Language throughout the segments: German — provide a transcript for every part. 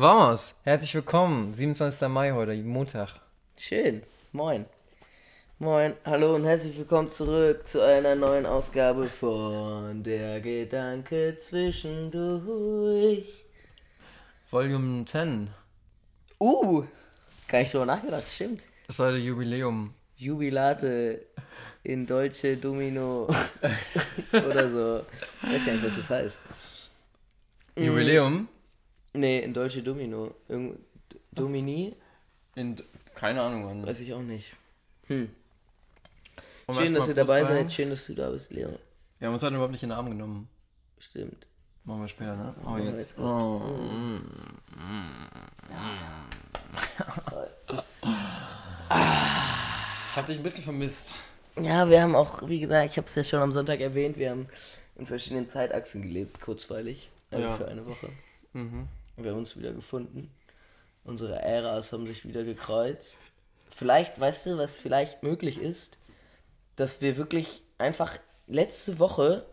Vamos, herzlich willkommen. 27. Mai heute, Montag. Schön. Moin. Moin, hallo und herzlich willkommen zurück zu einer neuen Ausgabe von Der Gedanke zwischendurch. Volume 10. Uh, gar nicht drüber nachgedacht, stimmt. Das war das Jubiläum. Jubilate in Deutsche Domino oder so. Ich weiß gar nicht, was das heißt. Jubiläum? Nee, in Deutsche Domino. Irgend Domini? In, keine Ahnung, wann. Weiß ich auch nicht. Hm. Schön, dass ihr dabei sagen. seid. Schön, dass du da bist, Leo. Wir haben uns heute überhaupt nicht in den Arm genommen. Stimmt. Machen wir später, ne? Oh, jetzt. jetzt. Oh. Ich hab dich ein bisschen vermisst. Ja, wir haben auch, wie gesagt, ich habe es ja schon am Sonntag erwähnt, wir haben in verschiedenen Zeitachsen gelebt, kurzweilig. Also Ja. für eine Woche. Mhm. Wir haben uns wieder gefunden. Unsere Äras haben sich wieder gekreuzt. Vielleicht, weißt du, was vielleicht möglich ist, dass wir wirklich einfach letzte Woche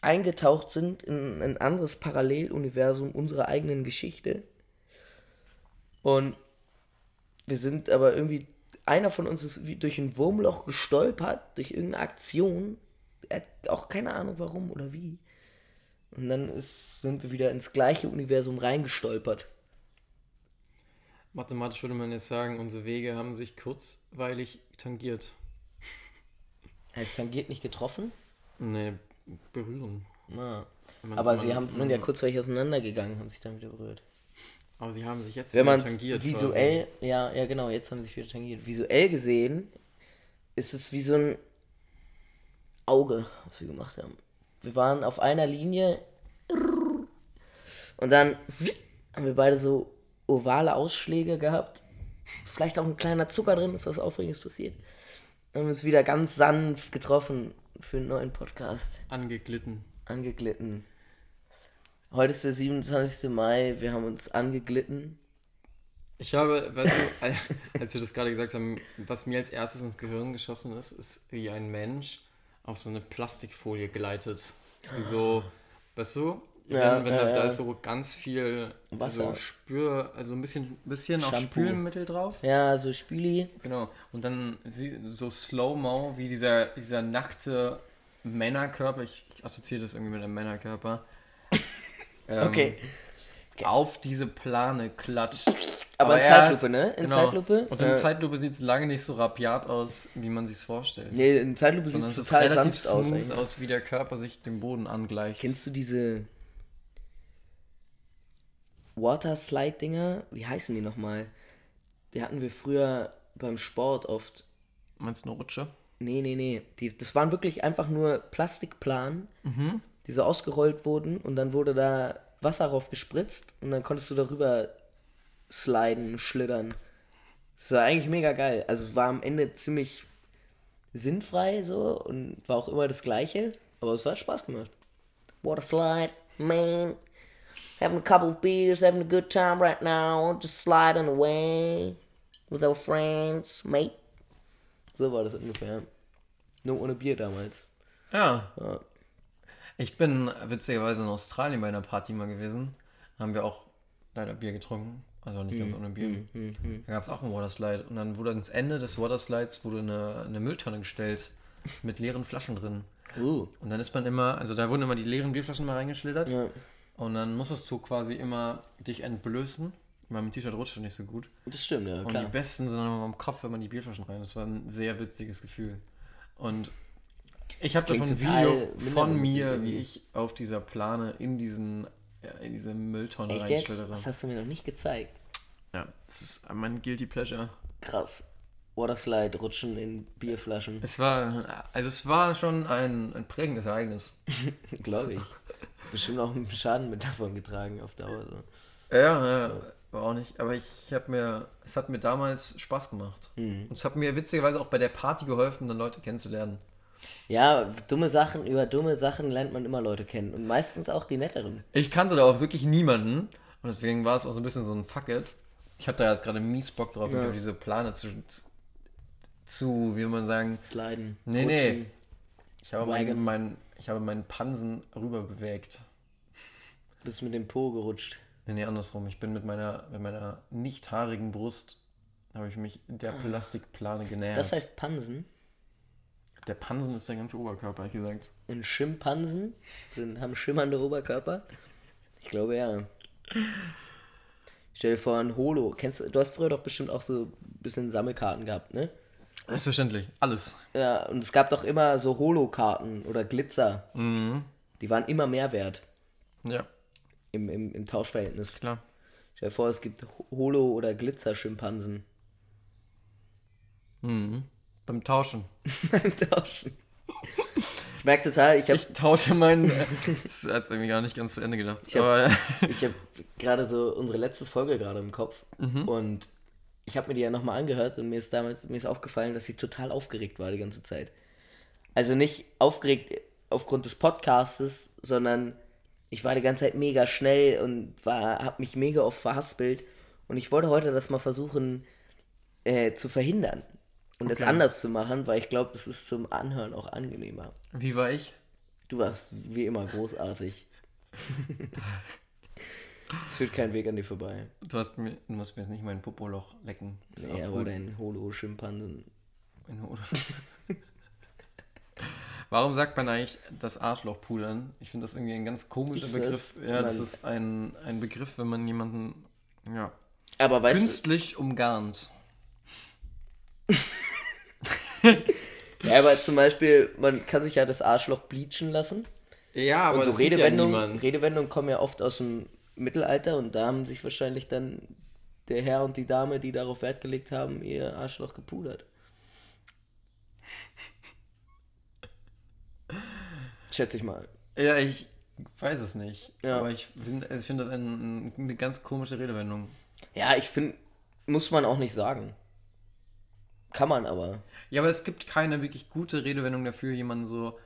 eingetaucht sind in ein anderes Paralleluniversum unserer eigenen Geschichte. Und wir sind aber irgendwie, einer von uns ist wie durch ein Wurmloch gestolpert, durch irgendeine Aktion. Er hat auch keine Ahnung warum oder wie. Und dann ist, sind wir wieder ins gleiche Universum reingestolpert. Mathematisch würde man jetzt sagen, unsere Wege haben sich kurzweilig tangiert. Heißt tangiert nicht getroffen? Nee, berühren. Na. Man- Aber man- sie haben, sind ja kurzweilig auseinandergegangen, haben sich dann wieder berührt. Aber sie haben sich jetzt Wenn wieder man tangiert. visuell, ja, ja genau, jetzt haben sie sich wieder tangiert. Visuell gesehen ist es wie so ein Auge, was wir gemacht haben. Wir waren auf einer Linie und dann haben wir beide so ovale Ausschläge gehabt. Vielleicht auch ein kleiner Zucker drin, ist was Aufregendes passiert. Dann haben wir uns wieder ganz sanft getroffen für einen neuen Podcast. Angeglitten. Angeglitten. Heute ist der 27. Mai, wir haben uns angeglitten. Ich habe, weißt du, als wir das gerade gesagt haben, was mir als erstes ins Gehirn geschossen ist, ist wie ein Mensch auf so eine Plastikfolie gleitet. Die so, weißt du, Ja, wenn, wenn ja, da, da ist so ganz viel Wasser. so Spür, also ein bisschen, bisschen auch. Spülmittel drauf. Ja, so Spüli. Genau. Und dann so Slow-Mo, wie dieser, dieser nackte Männerkörper, ich assoziiere das irgendwie mit einem Männerkörper, ähm, Okay. auf diese Plane klatscht. Aber in er Zeitlupe, ne? In genau. Zeitlupe? Und in Äh, Zeitlupe sieht es lange nicht so rabiat aus, wie man sich vorstellt. Nee, in Zeitlupe sieht es es total relativ sanft aus. eigentlich. aus, wie der Körper sich dem Boden angleicht. Kennst du diese Water-Slide-Dinger? Wie heißen die nochmal? Die hatten wir früher beim Sport oft. Meinst du eine Rutsche? Nee, nee, nee. Die, das waren wirklich einfach nur Plastikplanen, Mhm. die so ausgerollt wurden und dann wurde da Wasser drauf gespritzt und dann konntest du darüber sliden, schlittern. Das war eigentlich mega geil. Also war am Ende ziemlich sinnfrei so und war auch immer das gleiche, aber es hat Spaß gemacht. Water slide, man. Having a couple of beers, having a good time right now, just sliding away with our friends, mate. So war das ungefähr. Nur ohne Bier damals. Ja. Ja. Ich bin witzigerweise in Australien bei einer Party mal gewesen. Da haben wir auch leider Bier getrunken. Also nicht Mhm. ganz ohne Bier. Da gab es auch einen Waterslide. Und dann wurde ans Ende des Waterslides wurde eine, eine Mülltonne gestellt mit leeren Flaschen drin. Uh. Und dann ist man immer, also da wurden immer die leeren Bierflaschen mal reingeschlittert. Ja, Und dann musstest du quasi immer dich entblößen. Mein T-Shirt rutschte nicht so gut. das stimmt, ja, Und klar. die besten sind dann immer am Kopf, wenn man die Bierflaschen rein. Das war ein sehr witziges Gefühl. Und ich habe davon ein Video von mir, wie ich auf dieser Plane in diesen ja, in diese Mülltonne Echt jetzt? reinschlittere. Das hast du mir noch nicht gezeigt. Ja, das ist mein guilty pleasure. Krass. Waterslide, rutschen in Bierflaschen. Es war, also es war schon ein, ein prägendes Ereignis. Glaube ich. Bestimmt auch einen Schaden mit davon getragen auf Dauer. So. Ja, ja, war auch nicht. Aber ich habe mir, es hat mir damals Spaß gemacht. Mhm. Und es hat mir witzigerweise auch bei der Party geholfen, dann Leute kennenzulernen. Ja, dumme Sachen, über dumme Sachen lernt man immer Leute kennen. Und meistens auch die netteren. Ich kannte da auch wirklich niemanden. Und deswegen war es auch so ein bisschen so ein Fuck it. Ich habe da jetzt gerade mies Bock drauf, Ja. auf diese Plane zu, zu, wie will man sagen, Sliden. Nee, nee. rutschen. ich habe meinen Wagon. mein, ich habe meinen Pansen rüber bewegt. Bist mit dem Po gerutscht. Nee, nee, andersrum. Ich bin mit meiner, mit meiner nicht haarigen Brust, habe ich mich der Plastikplane genähert. Das heißt Pansen. Der Pansen ist der ganze Oberkörper, ehrlich gesagt. Und Schimpansen sind, haben schimmernde Oberkörper. Ich glaube ja. Stell dir vor, ein Holo. Kennst du, du hast früher doch bestimmt auch so ein bisschen Sammelkarten gehabt, ne? Selbstverständlich, alles. Ja, und es gab doch immer so Holo-Karten oder Glitzer. Die waren immer mehr wert Ja, im, im, im Tauschverhältnis. klar. Stell dir vor, es gibt Holo- oder Glitzer-Schimpansen Beim Tauschen. beim Tauschen. Ich merke total, ich habe Ich tausche meinen. das hat irgendwie gar nicht ganz zu Ende gedacht. ich hab gerade so unsere letzte Folge gerade im Kopf und ich habe mir die ja nochmal angehört und mir ist damit mir ist aufgefallen, dass sie total aufgeregt war die ganze Zeit. Also nicht aufgeregt aufgrund des Podcastes, sondern ich war die ganze Zeit mega schnell und war habe mich mega oft verhaspelt und ich wollte heute das mal versuchen äh, zu verhindern und es Okay. anders zu machen, weil ich glaube, das ist zum Anhören auch angenehmer. wie war ich? Du warst wie immer großartig. Es führt kein Weg an dir vorbei. Du, hast mir, du musst mir jetzt nicht mein Popoloch lecken. Ist Nee, aber gut. dein Holo-Schimpansen. Mein Hut. Warum sagt man eigentlich das Arschloch pudern? Ich finde das irgendwie ein ganz komischer das? Begriff. Ja, das ist ein, ein Begriff, wenn man jemanden ja, Aber künstlich umgarnt. ja, aber zum Beispiel, man kann sich ja das Arschloch bleachen lassen. Ja, aber Und so das sieht ja Redewendungen. Redewendungen kommen ja oft aus dem Mittelalter und da haben sich wahrscheinlich dann der Herr und die Dame, die darauf Wert gelegt haben, ihr Arschloch gepudert. Schätze ich mal. Ja, ich weiß es nicht. Ja. Aber ich finde ich find das ein, eine ganz komische Redewendung. Ja, ich finde, muss man auch nicht sagen. Kann man aber. Ja, aber es gibt keine wirklich gute Redewendung dafür, jemanden so.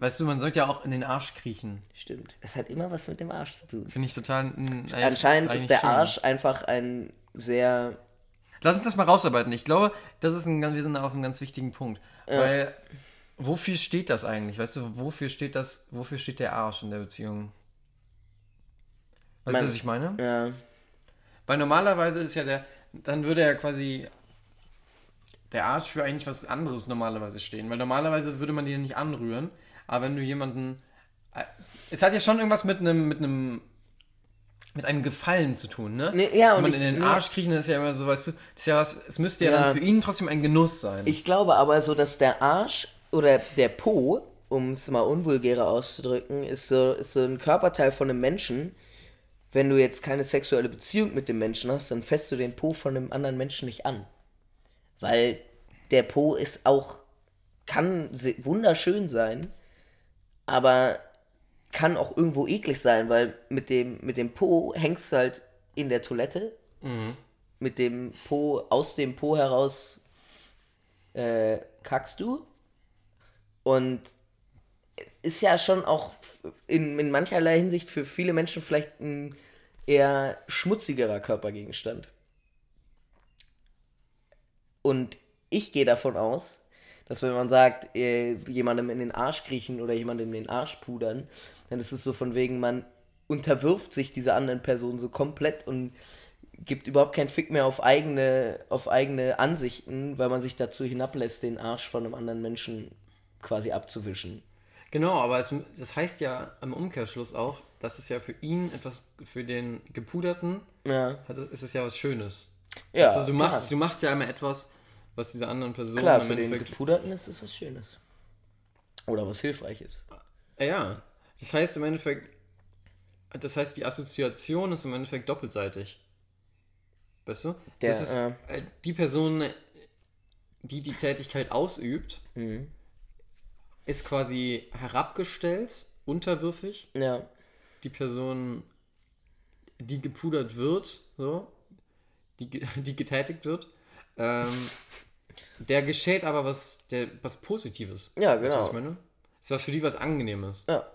Weißt du, man sollte ja auch in den Arsch kriechen. Stimmt. Es hat immer was mit dem Arsch zu tun. Finde ich total. naja, Anscheinend eigentlich ist der schön. Arsch einfach ein sehr. Lass uns das mal rausarbeiten. Ich glaube, das ist ein, ganz- wir sind auf einem ganz wichtigen Punkt. Weil, wofür steht das eigentlich? Weißt du, wofür steht das, wofür steht der Arsch in der Beziehung? Weißt du, was ich meine? Ja. Weil normalerweise ist ja der, dann würde ja quasi der Arsch für eigentlich was anderes normalerweise stehen. Weil normalerweise würde man den nicht anrühren. Aber wenn du jemanden. äh, Es hat ja schon irgendwas mit einem, mit einem. Mit einem Gefallen zu tun, ne? Nee, ja, wenn man ich- in den. Arsch kriechen, das ist ja immer so, weißt du, das ist ja was, es müsste ja, Ja. dann für ihn trotzdem ein Genuss sein. Ich glaube aber so, dass der Arsch oder der Po, um es mal unvulgärer auszudrücken, ist so, ist so ein Körperteil von einem Menschen. Wenn du jetzt keine sexuelle Beziehung mit dem Menschen hast, dann fässt du den Po von einem anderen Menschen nicht an. Weil der Po ist auch, kann wunderschön sein, aber kann auch irgendwo eklig sein, weil mit dem, mit dem Po hängst du halt in der Toilette. Mit dem Po, aus dem Po heraus äh, kackst du. Und es ist ja schon auch in, in mancherlei Hinsicht für viele Menschen vielleicht ein eher schmutzigerer Körpergegenstand. Und ich gehe davon aus, dass wenn man sagt, äh, jemandem in den Arsch kriechen oder jemandem in den Arsch pudern, dann ist es so von wegen, man unterwirft sich dieser anderen Person so komplett und gibt überhaupt keinen Fick mehr auf eigene, auf eigene Ansichten, weil man sich dazu hinablässt, den Arsch von einem anderen Menschen quasi abzuwischen. Genau, aber es, das heißt ja am Umkehrschluss auch, dass es ja für ihn etwas, für den Gepuderten, Ja, hat, ist es ja was Schönes. ja also du machst, klar. du machst ja immer etwas, was dieser anderen Person Klar, im für den Gepuderten ist es was Schönes. Oder was Hilfreiches. Ja, das heißt im Endeffekt, das heißt, die Assoziation ist im Endeffekt doppelseitig. Weißt du? Der, das ist äh, äh, die Person, die die Tätigkeit ausübt, Mhm. ist quasi herabgestellt, unterwürfig. Ja, Die Person, die gepudert wird, so, die, die getätigt wird, ähm, der geschieht aber was, der, was Positives. Ja, Weißt du, was genau. ich meine? Ist was für die was Angenehmes. ja.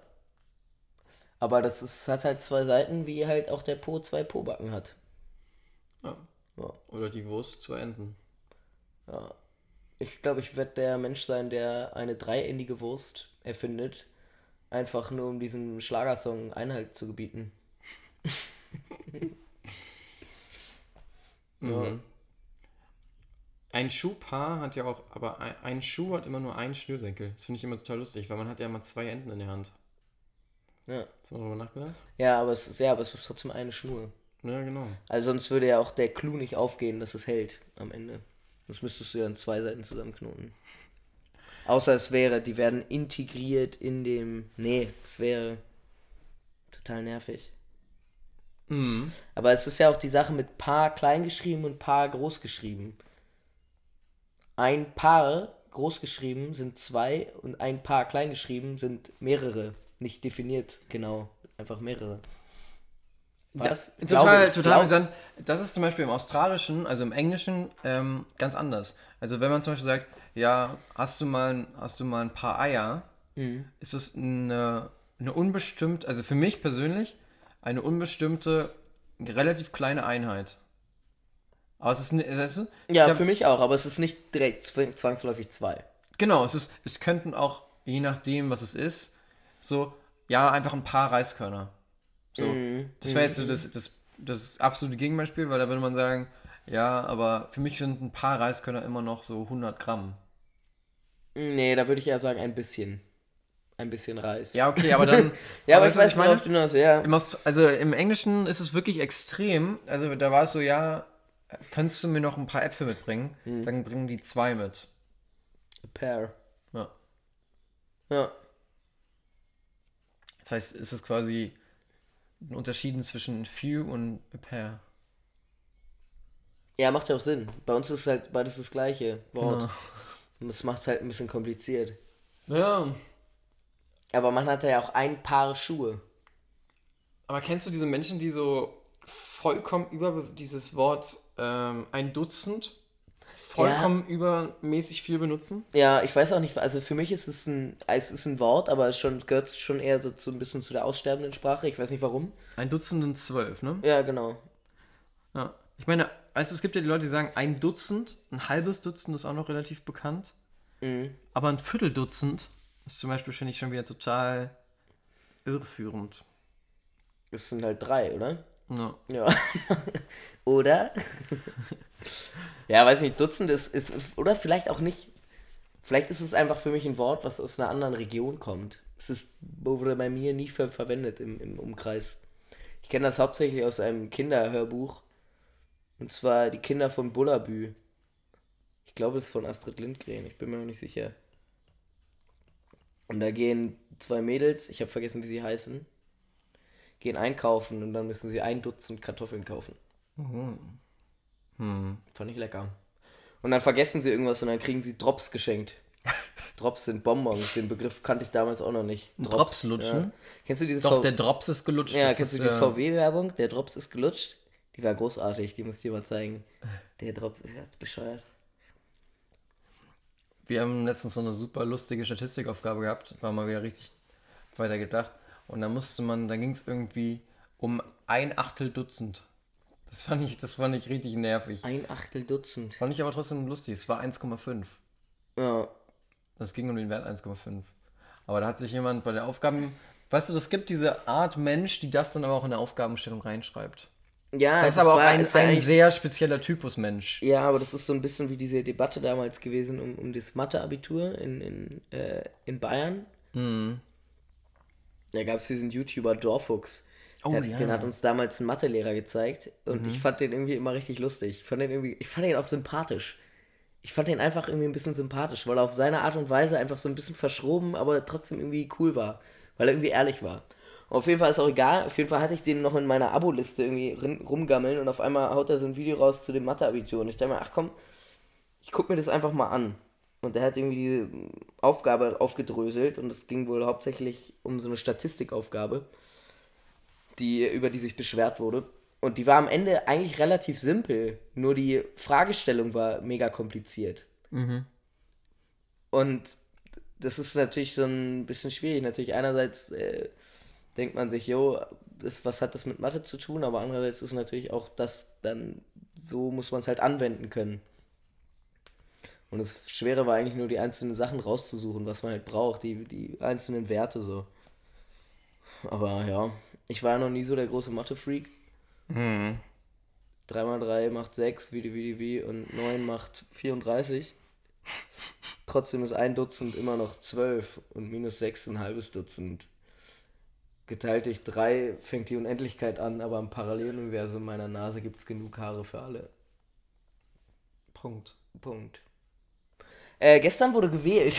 Aber das ist, hat halt zwei Seiten, wie halt auch der Po zwei Pobacken hat. Ja. Ja. Oder die Wurst zu enden. Ja. Ich glaube, ich werde der Mensch sein, der eine dreiendige Wurst erfindet. Einfach nur um diesem Schlagersong Einhalt zu gebieten. Mhm. Ein Schuhpaar hat ja auch, aber ein, ein Schuh hat immer nur einen Schnürsenkel. Das finde ich immer total lustig, weil man hat ja immer zwei Enden in der Hand. Ja. Hast du mal darüber nachgedacht? Ja, aber es ist, ja, aber es ist trotzdem eine Schnur. Ja, genau. Also sonst würde ja auch der Clou nicht aufgehen, dass es hält am Ende. Das müsstest du ja an zwei Seiten zusammenknoten. Außer es wäre, die werden integriert in dem. Nee, es wäre total nervig. Mhm. Aber es ist ja auch die Sache mit Paar klein geschrieben und Paar groß geschrieben. Ein Paar groß geschrieben sind zwei und ein Paar klein geschrieben sind mehrere. Nicht definiert, genau. Einfach mehrere. Das, total, ich, total amüsant. Das ist zum Beispiel im Australischen, also im Englischen, ähm, ganz anders. Also wenn man zum Beispiel sagt, ja, hast du mal, ein- hast du mal ein paar Eier, Mhm. ist es eine, eine unbestimmt, also für mich persönlich, eine unbestimmte, relativ kleine Einheit. Aber es ist, weißt du, Ja, ich hab- für mich auch, aber es ist nicht direkt zwangsläufig zwei. Genau, es ist, es könnten auch, je nachdem, was es ist, so, ja, einfach ein paar Reiskörner. So. Mhm. Das wäre jetzt so das, das, das absolute Gegenbeispiel, weil da würde man sagen, ja, aber für mich sind ein paar Reiskörner immer noch so 100 Gramm. Nee, da würde ich eher sagen, ein bisschen. Ein bisschen Reis. Ja, okay, aber dann. ja aber weißt ich du, was weiß, worauf du hinaus ja. Im Also im Englischen ist es wirklich extrem. Also da war es so, ja, kannst du mir noch ein paar Äpfel mitbringen? Mhm. Dann bringen die zwei mit. A pair. Ja. Ja. Das heißt, es ist quasi ein Unterschied zwischen few und a pair. Ja, macht ja auch Sinn. Bei uns ist halt beides das gleiche Wort. Ja. Und das macht es halt ein bisschen kompliziert. Ja. Aber man hat ja auch ein Paar Schuhe. Aber kennst du diese Menschen, die so vollkommen über dieses Wort ähm, ein Dutzend vollkommen übermäßig viel benutzen? Ja, ich weiß auch nicht, also für mich ist es ein, es ist ein Wort, aber es schon, gehört schon eher so zu, ein bisschen zu der aussterbenden Sprache. Ich weiß nicht warum. Ein Dutzend und zwölf, ne? Ja, genau. Ja. Ich meine, du, es gibt ja die Leute, die sagen, ein Dutzend, ein halbes Dutzend ist auch noch relativ bekannt. Mhm. Aber ein Vierteldutzend ist zum Beispiel, finde ich, schon wieder total irreführend. Es sind halt drei, oder? Ja. Ja. oder? ja, weiß nicht, Dutzend ist, ist, oder vielleicht auch nicht. Vielleicht ist es einfach für mich ein Wort, was aus einer anderen Region kommt. Es ist, wurde bei mir nie ver verwendet im, im Umkreis. Ich kenne das hauptsächlich aus einem Kinderhörbuch. Und zwar die Kinder von Bullabü. Ich glaube, es ist von Astrid Lindgren, ich bin mir noch nicht sicher. Und da gehen zwei Mädels, ich habe vergessen, wie sie heißen, gehen einkaufen und dann müssen sie ein Dutzend Kartoffeln kaufen. Hm. Fand ich lecker. Und dann vergessen sie irgendwas und dann kriegen sie Drops geschenkt. Drops sind Bonbons, den Begriff kannte ich damals auch noch nicht. Drops lutschen? Ja. Kennst du diese Doch, V- der Drops ist gelutscht. Ja, das kennst ist, du die äh, VW-Werbung? Der Drops ist gelutscht. Die war großartig, die muss ich dir mal zeigen. Der Drops ist ja, bescheuert. Wir haben letztens so eine super lustige Statistikaufgabe gehabt, war mal wieder richtig weiter gedacht. Und da musste man, da ging es irgendwie um ein Achtel Dutzend. Das fand ich, das fand ich richtig nervig. Ein Achtel Dutzend. Fand ich aber trotzdem lustig. Es war 1,5. Ja. Das ging um den Wert 1,5. Aber da hat sich jemand bei der Aufgaben. Weißt du, das gibt diese Art Mensch, die das dann aber auch in der Aufgabenstellung reinschreibt. Ja, Das ist es aber auch war- ein, es war ein sehr spezieller Typus Mensch. Ja, aber das ist so ein bisschen wie diese Debatte damals gewesen um, um das Mathe-Abitur in, in, äh, in Bayern. Mhm. Da gab es diesen YouTuber Dorfuchs. Oh, der, ja. Mhm. Den hat uns damals ein Mathelehrer gezeigt und ich fand den irgendwie immer richtig lustig. Ich fand den irgendwie, ich fand den auch sympathisch. Ich fand den einfach irgendwie ein bisschen sympathisch, weil er auf seine Art und Weise einfach so ein bisschen verschroben, aber trotzdem irgendwie cool war. Weil er irgendwie ehrlich war. Und auf jeden Fall ist auch egal. Auf jeden Fall hatte ich den noch in meiner Abo-Liste irgendwie rumgammeln und auf einmal haut er so ein Video raus zu dem Mathe-Abitur. Und ich dachte mir, ach komm, ich guck mir das einfach mal an. Und er hat irgendwie diese Aufgabe aufgedröselt und es ging wohl hauptsächlich um so eine Statistikaufgabe, die, über die sich beschwert wurde. Und die war am Ende eigentlich relativ simpel, nur die Fragestellung war mega kompliziert. Und das ist natürlich so ein bisschen schwierig. Natürlich einerseits äh, denkt man sich, jo, das, was hat das mit Mathe zu tun, aber andererseits ist natürlich auch das dann, so muss man es halt anwenden können. Und das Schwere war eigentlich nur die einzelnen Sachen rauszusuchen, was man halt braucht, die, die einzelnen Werte so. Aber ja, ich war noch nie so der große Mathe-Freak. Mhm. 3 mal 3 macht 6, wie, wie, wie, und 9 macht 34. Trotzdem ist ein Dutzend immer noch 12 und minus 6 ein halbes Dutzend. Geteilt durch 3 fängt die Unendlichkeit an, aber im Paralleluniversum meiner Nase gibt es genug Haare für alle. Punkt. Punkt. Äh, gestern wurde gewählt.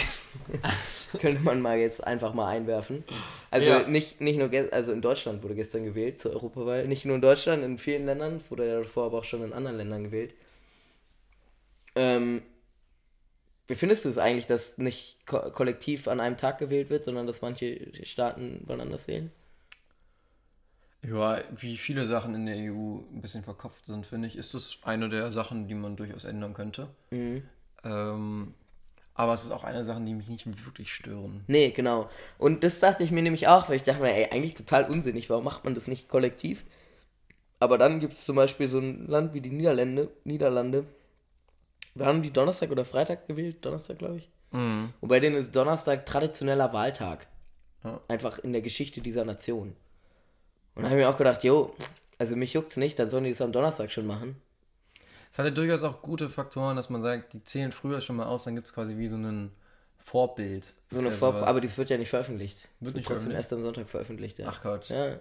Könnte man mal jetzt einfach mal einwerfen. Also Ja. nicht, nicht nur also in Deutschland wurde gestern gewählt zur Europawahl. Nicht nur in Deutschland, in vielen Ländern. Es wurde ja davor aber auch schon in anderen Ländern gewählt. Ähm, wie findest du es eigentlich, dass nicht ko kollektiv an einem Tag gewählt wird, sondern dass manche Staaten wann anders wählen? Ja, wie viele Sachen in der EU ein bisschen verkopft sind, finde ich, ist das eine der Sachen, die man durchaus ändern könnte. Ähm, aber es ist auch eine der Sachen, die mich nicht wirklich stören. Nee, genau. Und das dachte ich mir nämlich auch, weil ich dachte mir, ey, eigentlich total unsinnig, warum macht man das nicht kollektiv? Aber dann gibt es zum Beispiel so ein Land wie die Niederlande, Niederlande. Wir haben die Donnerstag oder Freitag gewählt, Donnerstag, glaube ich. Und bei denen ist Donnerstag traditioneller Wahltag. Ja. Einfach in der Geschichte dieser Nation. Und da habe ich mir auch gedacht, jo, also mich juckt's nicht, dann sollen die es am Donnerstag schon machen. Es hat ja durchaus auch gute Faktoren, dass man sagt, die zählen früher schon mal aus, dann gibt es quasi wie so ein Vorbild. So eine ja Vor sowas. aber die wird ja nicht veröffentlicht. Wird nicht trotzdem erst am Sonntag veröffentlicht, ja. Ach Gott. Ja.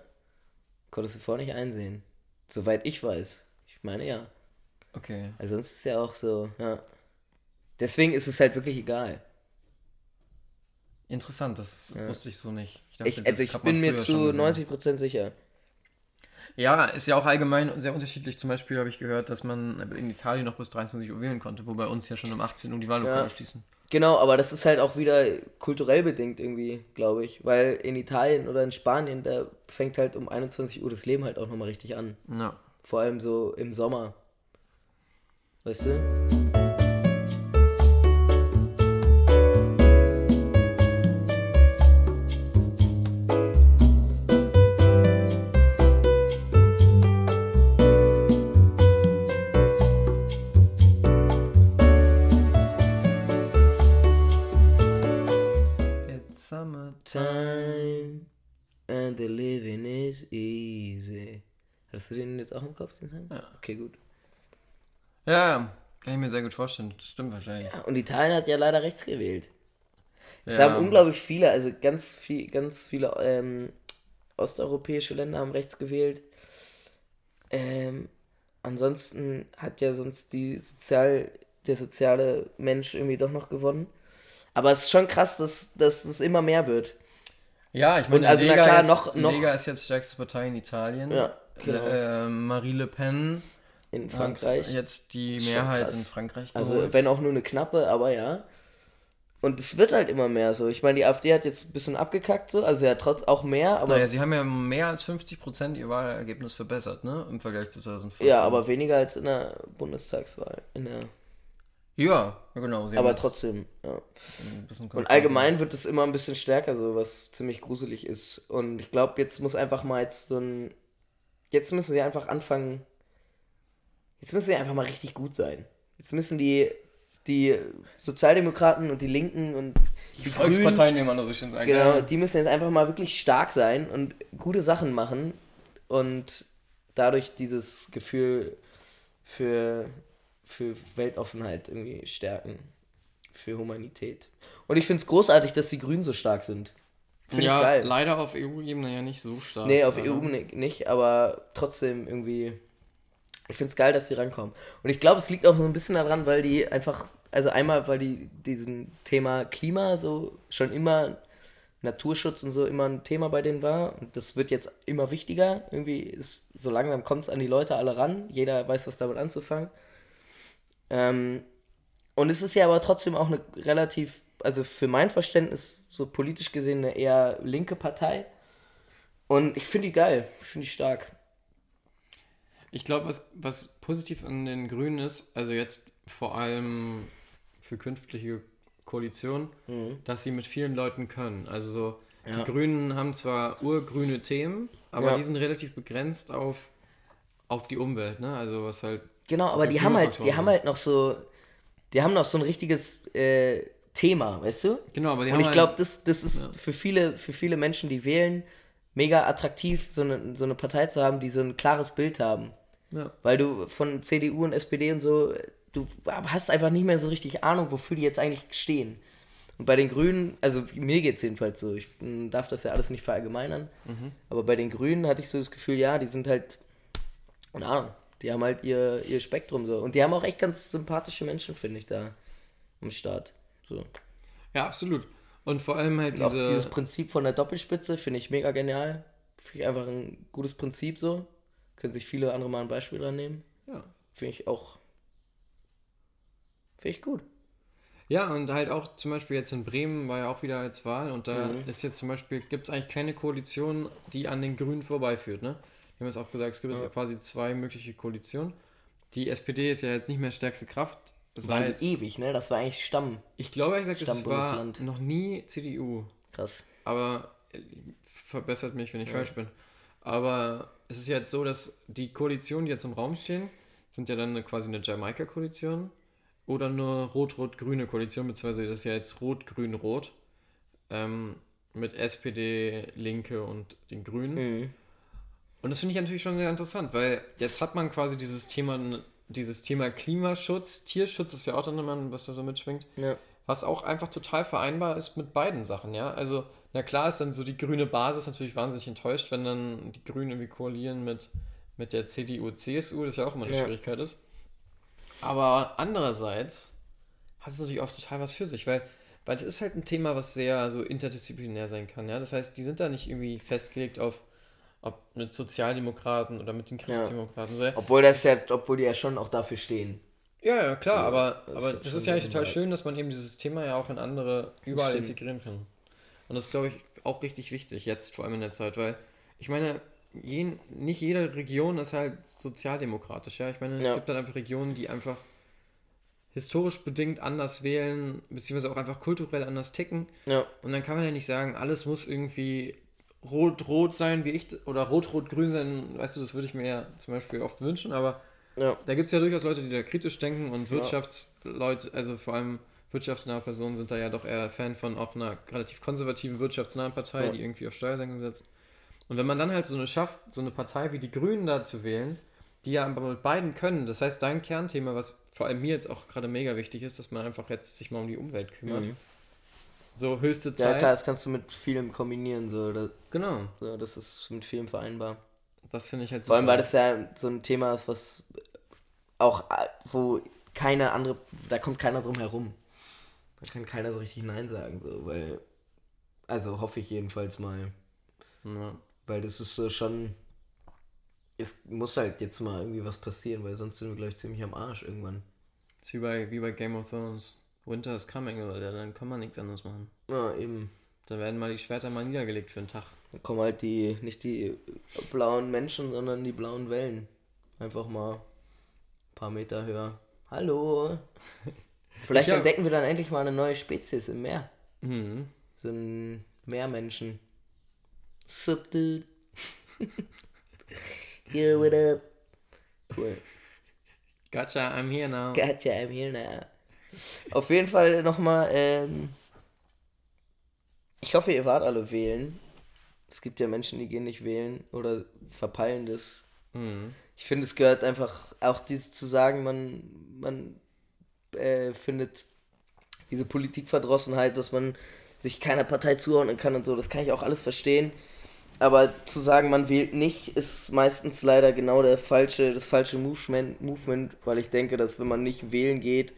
Konntest du vorher nicht einsehen. Soweit ich weiß. Ich meine ja. Okay. Also sonst ist es ja auch so, ja. Deswegen ist es halt wirklich egal. Interessant, das wusste ich so nicht. dachte, Ich, also ich bin mir zu schon gesehen. 90% sicher. Ja, ist ja auch allgemein sehr unterschiedlich. Zum Beispiel habe ich gehört, dass man in Italien noch bis 23 Uhr wählen konnte, wo bei uns ja schon um 18 Uhr die Wahllokale Ja. schließen. Genau, aber das ist halt auch wieder kulturell bedingt irgendwie, glaube ich. Weil in Italien oder in Spanien, da fängt halt um 21 Uhr das Leben halt auch nochmal richtig an. Ja. Vor allem so im Sommer. Weißt du? Den jetzt auch im Kopf? Den Song? Ja. Okay, gut. Ja, kann ich mir sehr gut vorstellen. Das stimmt wahrscheinlich. Und Italien hat ja leider rechts gewählt. Es Ja. haben unglaublich viele, also ganz viel, ganz viele ähm, osteuropäische Länder haben rechts gewählt. Ähm, ansonsten hat ja sonst die Sozial, der soziale Mensch irgendwie doch noch gewonnen. Aber es ist schon krass, dass, dass es immer mehr wird. Ja, ich meine, also, Lega, klar, jetzt, noch- noch- Lega ist jetzt stärkste Partei in Italien. Ja, genau. äh, Marie Le Pen In hat Frankreich. jetzt die Mehrheit in Frankreich Also geholt. wenn auch nur eine knappe, aber ja. Und es wird halt immer mehr so. Ich meine, die AfD hat jetzt ein bisschen abgekackt so, also ja trotz auch mehr, aber naja, sie haben ja mehr als 50% ihr Wahlergebnis verbessert, ne? Im Vergleich zu 2014. ja, aber weniger als in der Bundestagswahl. In der, Ja, genau. Aber trotzdem, ja. Und allgemein wird es immer ein bisschen stärker, so was ziemlich gruselig ist. Und ich glaube, jetzt muss einfach mal jetzt so ein. Jetzt müssen sie einfach anfangen. Jetzt müssen sie einfach mal richtig gut sein. Jetzt müssen die, die Sozialdemokraten und die Linken und Die Volksparteien, wie man das so schön sagt. Genau, ja. die müssen jetzt einfach mal wirklich stark sein und gute Sachen machen und dadurch dieses Gefühl für, für Weltoffenheit irgendwie stärken. Für Humanität. Und ich finde es großartig, dass die Grünen so stark sind. Finde ja, ich geil. leider auf EU-Ebene ja nicht so stark. Nee, auf EU nicht, aber trotzdem irgendwie. Ich finde es geil, dass die rankommen. Und ich glaube, es liegt auch so ein bisschen daran, weil die einfach, also einmal, weil die diesen Thema Klima so schon immer, Naturschutz und so immer ein Thema bei denen war. Und das wird jetzt immer wichtiger. Irgendwie ist, so langsam kommt es an die Leute alle ran. Jeder weiß, was damit anzufangen. Ähm, und es ist ja aber trotzdem auch eine relativ, also für mein Verständnis, so politisch gesehen, eine eher linke Partei. Und ich finde die geil. Ich finde die stark. Ich glaube, was, was positiv an den Grünen ist, also jetzt vor allem für künftige Koalitionen, dass sie mit vielen Leuten können. Also so, Ja. die Grünen haben zwar urgrüne Themen, aber Ja. die sind relativ begrenzt auf, auf die Umwelt, ne? Also was halt. Genau, aber die haben halt, die haben halt noch so, die haben noch so ein richtiges äh, Thema, weißt du? Genau, aber die Und haben ich halt- glaube, das, das ist für viele, für viele Menschen, die wählen, mega attraktiv, so eine, so eine Partei zu haben, die so ein klares Bild haben. Ja. Weil du von CDU und SPD und so, du hast einfach nicht mehr so richtig Ahnung, wofür die jetzt eigentlich stehen. Und bei den Grünen, also mir geht es jedenfalls so, ich darf das ja alles nicht verallgemeinern, Mhm. aber bei den Grünen hatte ich so das Gefühl, ja, die sind halt, keine Ahnung, die haben halt ihr, ihr Spektrum so. Und die haben auch echt ganz sympathische Menschen, finde ich, da im Staat. So. Ja, absolut. Und vor allem halt diese. dieses Prinzip von der Doppelspitze finde ich mega genial. Finde ich einfach ein gutes Prinzip so. Können sich viele andere mal ein Beispiel dran nehmen. ja. Finde ich auch. Finde ich gut. Ja, und halt auch zum Beispiel jetzt in Bremen war ja auch wieder jetzt Wahl und da Mhm. ist jetzt zum Beispiel, gibt es eigentlich keine Koalition, die an den Grünen vorbeiführt, ne? Wir haben jetzt auch gesagt, es gibt Ja. quasi zwei mögliche Koalitionen. Die SPD ist ja jetzt nicht mehr stärkste Kraft Waren die ewig, ne? Das war eigentlich Stamm. ich glaube ehrlich gesagt, es war noch nie CDU, Krass. aber äh, verbessert mich, wenn ich falsch bin. Aber es ist ja jetzt so, dass die Koalitionen, die jetzt im Raum stehen, sind ja dann quasi eine Jamaika-Koalition oder eine rot-rot-grüne Koalition, beziehungsweise das ist ja jetzt rot-grün-rot ähm, mit SPD, Linke und den Grünen. Mhm. Und das finde ich natürlich schon sehr interessant, weil jetzt hat man quasi dieses Thema, dieses Thema Klimaschutz, Tierschutz ist ja auch dann immer, was da so mitschwingt Ja. was auch einfach total vereinbar ist mit beiden Sachen, ja. Also, na klar ist dann so die grüne Basis natürlich wahnsinnig enttäuscht, wenn dann die Grünen irgendwie koalieren mit, mit der CDU, CSU, das ja auch immer eine Ja. Schwierigkeit ist. Aber andererseits hat es natürlich auch total was für sich, weil, weil das ist halt ein Thema, was sehr so interdisziplinär sein kann, ja. Das heißt, die sind da nicht irgendwie festgelegt auf, ob mit Sozialdemokraten oder mit den Christdemokraten. Ja. Obwohl das ja, obwohl die ja schon auch dafür stehen. Ja, ja, klar, Ja, aber, das aber ist das ist ja eigentlich total schön, dass man eben dieses Thema ja auch in andere überall Stimmt. integrieren kann. Und das ist, glaube ich, auch richtig wichtig, jetzt vor allem in der Zeit, weil ich meine, je, nicht jede Region ist halt sozialdemokratisch, ja. Ich meine, es Ja. gibt halt einfach Regionen, die einfach historisch bedingt anders wählen, beziehungsweise auch einfach kulturell anders ticken. Ja. Und dann kann man ja nicht sagen, alles muss irgendwie rot-rot sein, wie ich, oder rot-rot-grün sein, weißt du, das würde ich mir ja zum Beispiel oft wünschen, aber Ja. da gibt es ja durchaus Leute, die da kritisch denken und Wirtschaftsleute, also vor allem wirtschaftsnahe Personen sind da ja doch eher Fan von auch einer relativ konservativen wirtschaftsnahen Partei, Ja. die irgendwie auf Steuersenkung setzt. Und wenn man dann halt so eine schafft, so eine Partei wie die Grünen da zu wählen, die ja aber mit beiden können, das heißt dein Kernthema, was vor allem mir jetzt auch gerade mega wichtig ist, dass man einfach jetzt sich mal um die Umwelt kümmert. Mhm. So höchste Ja, Zeit. klar, das kannst du mit vielem kombinieren. So, das, Genau. so, das ist mit vielem vereinbar. Das finde ich halt Vor allem, super. weil das ja so ein Thema ist, was auch, wo keine andere, da kommt keiner drum herum. Da kann keiner so richtig Nein sagen, so, weil, also hoffe ich jedenfalls mal, Ja. weil das ist so schon, es muss halt jetzt mal irgendwie was passieren, weil sonst sind wir, glaube ich, ziemlich am Arsch irgendwann. Ist wie bei, wie bei Game of Thrones. Winter is coming, oder dann kann man nichts anderes machen. Ja, eben. Da werden mal die Schwerter mal niedergelegt für einen Tag. Da kommen halt die, nicht die blauen Menschen, sondern die blauen Wellen. Einfach mal ein paar Meter höher. Hallo. Vielleicht Ich hab- entdecken wir dann endlich mal eine neue Spezies im Meer. Mhm. So ein Meermenschen. Sup, dude? Yo, what up? Cool. Gotcha, I'm here now. Gotcha, I'm here now. Auf jeden Fall nochmal, ähm, ich hoffe, ihr wart alle wählen. Es gibt ja Menschen, die gehen nicht wählen oder verpeilen das. Mhm. Ich finde, es gehört einfach auch dieses zu sagen, man, man äh, findet diese Politikverdrossenheit, dass man sich keiner Partei zuordnen kann und so, das kann ich auch alles verstehen. Aber zu sagen, man wählt nicht, ist meistens leider genau der falsche, das falsche Movement, Movement, weil ich denke, dass wenn man nicht wählen geht,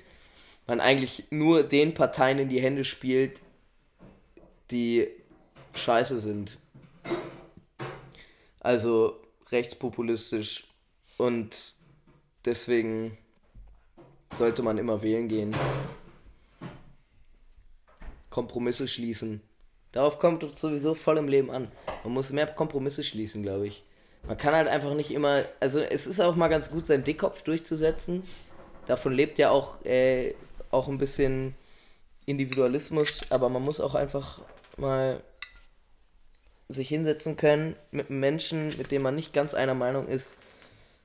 man eigentlich nur den Parteien in die Hände spielt, die scheiße sind. Also rechtspopulistisch und deswegen sollte man immer wählen gehen. Kompromisse schließen. Darauf kommt es sowieso voll im Leben an. Man muss mehr Kompromisse schließen, glaube ich. Man kann halt einfach nicht immer. Also, es ist auch mal ganz gut, seinen Dickkopf durchzusetzen. Davon lebt ja auch, äh, auch ein bisschen Individualismus, aber man muss auch einfach mal sich hinsetzen können mit einem Menschen, mit dem man nicht ganz einer Meinung ist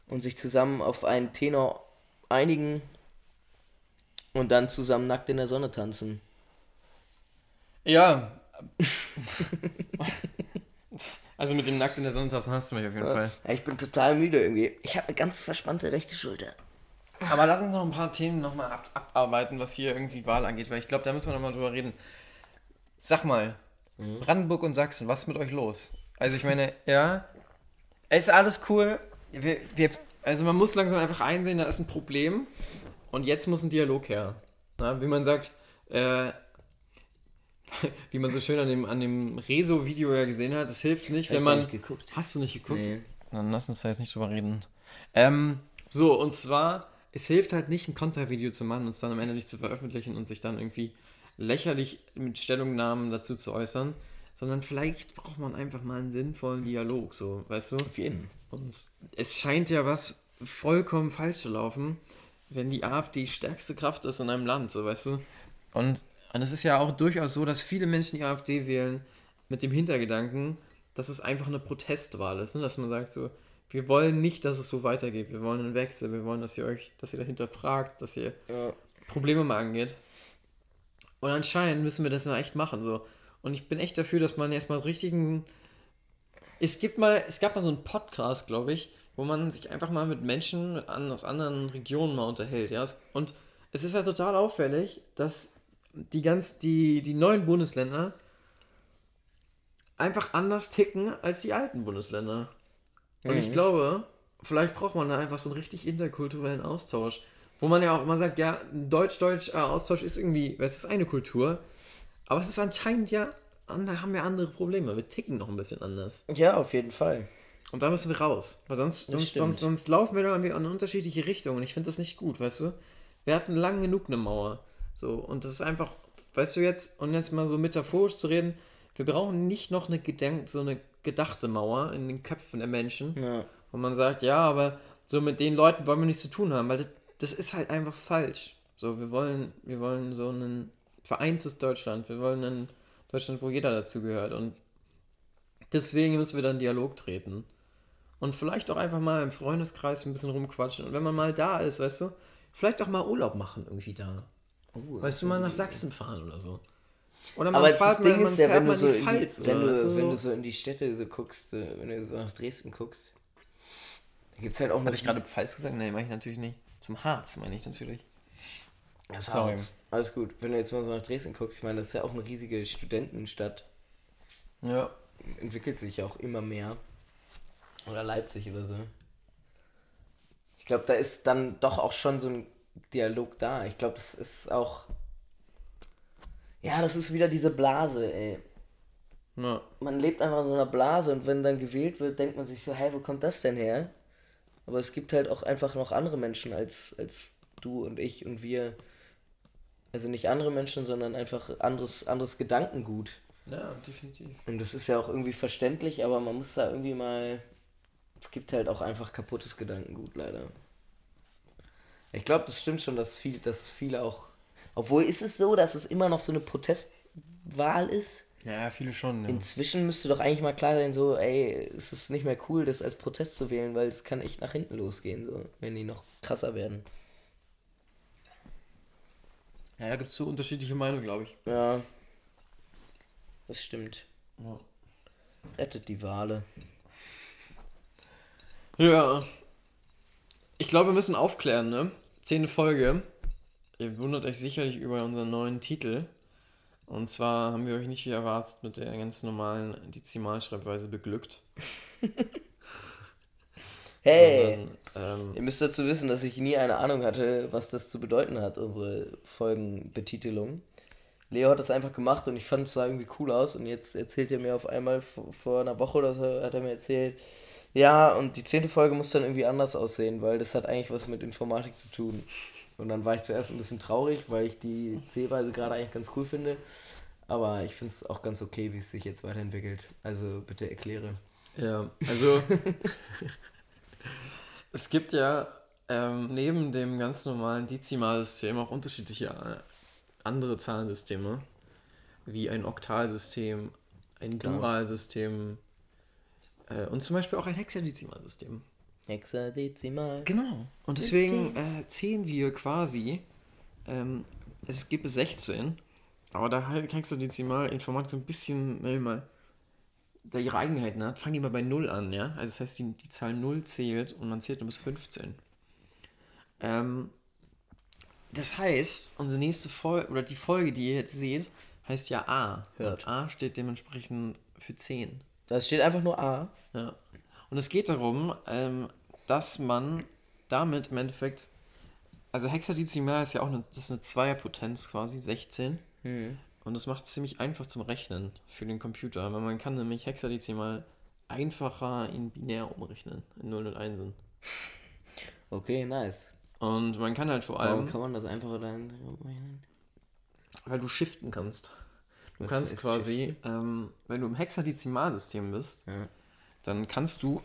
und sich zusammen auf einen Tenor einigen und dann zusammen nackt in der Sonne tanzen. Ja. Also mit dem Nackt in der Sonnentasse hast du mich auf jeden Fall. Ja, ich bin total müde irgendwie. Ich habe eine ganz verspannte rechte Schulter. Aber lass uns noch ein paar Themen nochmal ab abarbeiten, was hier irgendwie Wahl angeht, weil ich glaube, da müssen wir nochmal drüber reden. Sag mal, mhm. Brandenburg und Sachsen, was ist mit euch los? Also ich meine, ja, ist alles cool. Wir, wir, also man muss langsam einfach einsehen, da ist ein Problem und jetzt muss ein Dialog her. Na, wie man sagt, äh, wie man so schön an dem, an dem Rezo-Video ja gesehen hat, es hilft nicht, wenn man. Nicht geguckt. Hast du nicht geguckt? Nee. Dann lass uns da jetzt nicht drüber reden. Ähm, so, und zwar, es hilft halt nicht, ein Kontervideo zu machen und es dann am Ende nicht zu veröffentlichen und sich dann irgendwie lächerlich mit Stellungnahmen dazu zu äußern, sondern vielleicht braucht man einfach mal einen sinnvollen Dialog, so, weißt du? Auf jeden. Und es scheint ja was vollkommen falsch zu laufen, wenn die AfD die stärkste Kraft ist in einem Land, so, weißt du? Und und es ist ja auch durchaus so, dass viele Menschen die AfD wählen mit dem Hintergedanken, dass es einfach eine Protestwahl ist. Ne? Dass man sagt so, wir wollen nicht, dass es so weitergeht. Wir wollen einen Wechsel. Wir wollen, dass ihr euch, dass ihr dahinter fragt, dass ihr ja. Probleme mal angeht. Und anscheinend müssen wir das dann echt machen. So. Und ich bin echt dafür, dass man erstmal richtigen. Es gibt mal, es gab mal so einen Podcast, glaube ich, wo man sich einfach mal mit Menschen aus anderen Regionen mal unterhält. Ja? Und es ist ja total auffällig, dass die ganz, die, die neuen Bundesländer einfach anders ticken als die alten Bundesländer. Und mhm. ich glaube, vielleicht braucht man da einfach so einen richtig interkulturellen Austausch. Wo man ja auch immer sagt, ja, Deutsch-Deutsch-Austausch ist irgendwie, es ist eine Kultur, aber es ist anscheinend ja, da haben wir andere Probleme. Wir ticken noch ein bisschen anders. Ja, auf jeden Fall. Und da müssen wir raus. Weil sonst, sonst, sonst, sonst laufen wir da irgendwie in unterschiedliche Richtungen. Und ich finde das nicht gut, weißt du? Wir hatten lang genug eine Mauer. So, und das ist einfach, weißt du jetzt, und jetzt mal so metaphorisch zu reden, wir brauchen nicht noch eine Gedenk so eine gedachte Mauer in den Köpfen der Menschen, ja. wo man sagt, ja, aber so mit den Leuten wollen wir nichts zu tun haben, weil das, das ist halt einfach falsch. So, wir wollen, wir wollen so ein vereintes Deutschland, wir wollen ein Deutschland, wo jeder dazugehört und deswegen müssen wir dann Dialog treten. Und vielleicht auch einfach mal im Freundeskreis ein bisschen rumquatschen. Und wenn man mal da ist, weißt du, vielleicht auch mal Urlaub machen irgendwie da. Oh, weißt du, mal nach Sachsen fahren oder so. Oder man Aber das Ding ist ja, wenn du, so die Pfalz, die, wenn, du, so. wenn du so in die Städte so guckst, wenn du so nach Dresden guckst, da gibt es halt auch Habe ich gerade Pfalz gesagt? Nein, meine ich natürlich nicht. Zum Harz meine ich natürlich. Das Sorry. Harz. Alles gut. Wenn du jetzt mal so nach Dresden guckst, ich meine, das ist ja auch eine riesige Studentenstadt. Ja. Entwickelt sich ja auch immer mehr. Oder Leipzig oder so. Ich glaube, da ist dann doch auch schon so ein Dialog da. Ich glaube, das ist auch. Ja, das ist wieder diese Blase, ey. Ja. Man lebt einfach in so einer Blase und wenn dann gewählt wird, denkt man sich so, hey, wo kommt das denn her? Aber es gibt halt auch einfach noch andere Menschen als, als du und ich und wir. Also nicht andere Menschen, sondern einfach anderes, anderes Gedankengut. Ja, definitiv. Und das ist ja auch irgendwie verständlich, aber man muss da irgendwie mal. Es gibt halt auch einfach kaputtes Gedankengut, leider. Ich glaube, das stimmt schon, dass, viel, dass viele auch. Obwohl ist es so, dass es immer noch so eine Protestwahl ist. Ja, viele schon. Ja. Inzwischen müsste doch eigentlich mal klar sein, so, ey, es ist nicht mehr cool, das als Protest zu wählen, weil es kann echt nach hinten losgehen, so, wenn die noch krasser werden. Ja, da gibt es so unterschiedliche Meinungen, glaube ich. Ja. Das stimmt. Ja. Rettet die Wale. Ja, ich glaube, wir müssen aufklären, ne? Zehnte Folge. Ihr wundert euch sicherlich über unseren neuen Titel. Und zwar haben wir euch nicht wie erwartet mit der ganz normalen Dezimalschreibweise beglückt. hey! Sondern, ähm, Ihr müsst dazu wissen, dass ich nie eine Ahnung hatte, was das zu bedeuten hat, unsere Folgenbetitelung. Leo hat das einfach gemacht und ich fand es sah irgendwie cool aus und jetzt erzählt er mir auf einmal vor, vor einer Woche oder so, hat er mir erzählt, ja, und die zehnte Folge muss dann irgendwie anders aussehen, weil das hat eigentlich was mit Informatik zu tun. Und dann war ich zuerst ein bisschen traurig, weil ich die C-Weise gerade eigentlich ganz cool finde. Aber ich finde es auch ganz okay, wie es sich jetzt weiterentwickelt. Also bitte erkläre. Ja, also es gibt ja ähm, neben dem ganz normalen Dezimalsystem auch unterschiedliche äh, andere Zahlensysteme, wie ein Oktalsystem, ein Duralsystem, äh, und zum Beispiel auch ein Hexadezimalsystem. Hexadezimal. Genau. Und deswegen äh, zählen wir quasi, ähm, es gibt 16, aber da halt Hexadezimal Informatik so ein bisschen, nehmen mal, da ihre Eigenheiten hat, fangen die mal bei 0 an, ja? Also das heißt, die, die Zahl 0 zählt und man zählt nur bis 15. Ähm, das heißt, unsere nächste Folge, oder die Folge, die ihr jetzt seht, heißt ja A. Hört. Und A steht dementsprechend für 10. Da steht einfach nur A. Ja. Und es geht darum, ähm, dass man damit im Endeffekt, also Hexadezimal ist ja auch eine, das ist eine Zweierpotenz quasi, 16. Und das macht es ziemlich einfach zum Rechnen für den Computer, weil man kann nämlich Hexadezimal einfacher in binär umrechnen, in 0 und 1. Okay, nice. Und man kann halt vor Warum allem, kann man das einfacher dann umrechnen? weil du shiften kannst. Du Was kannst quasi, ähm, wenn du im Hexadezimalsystem bist, Ja. dann kannst du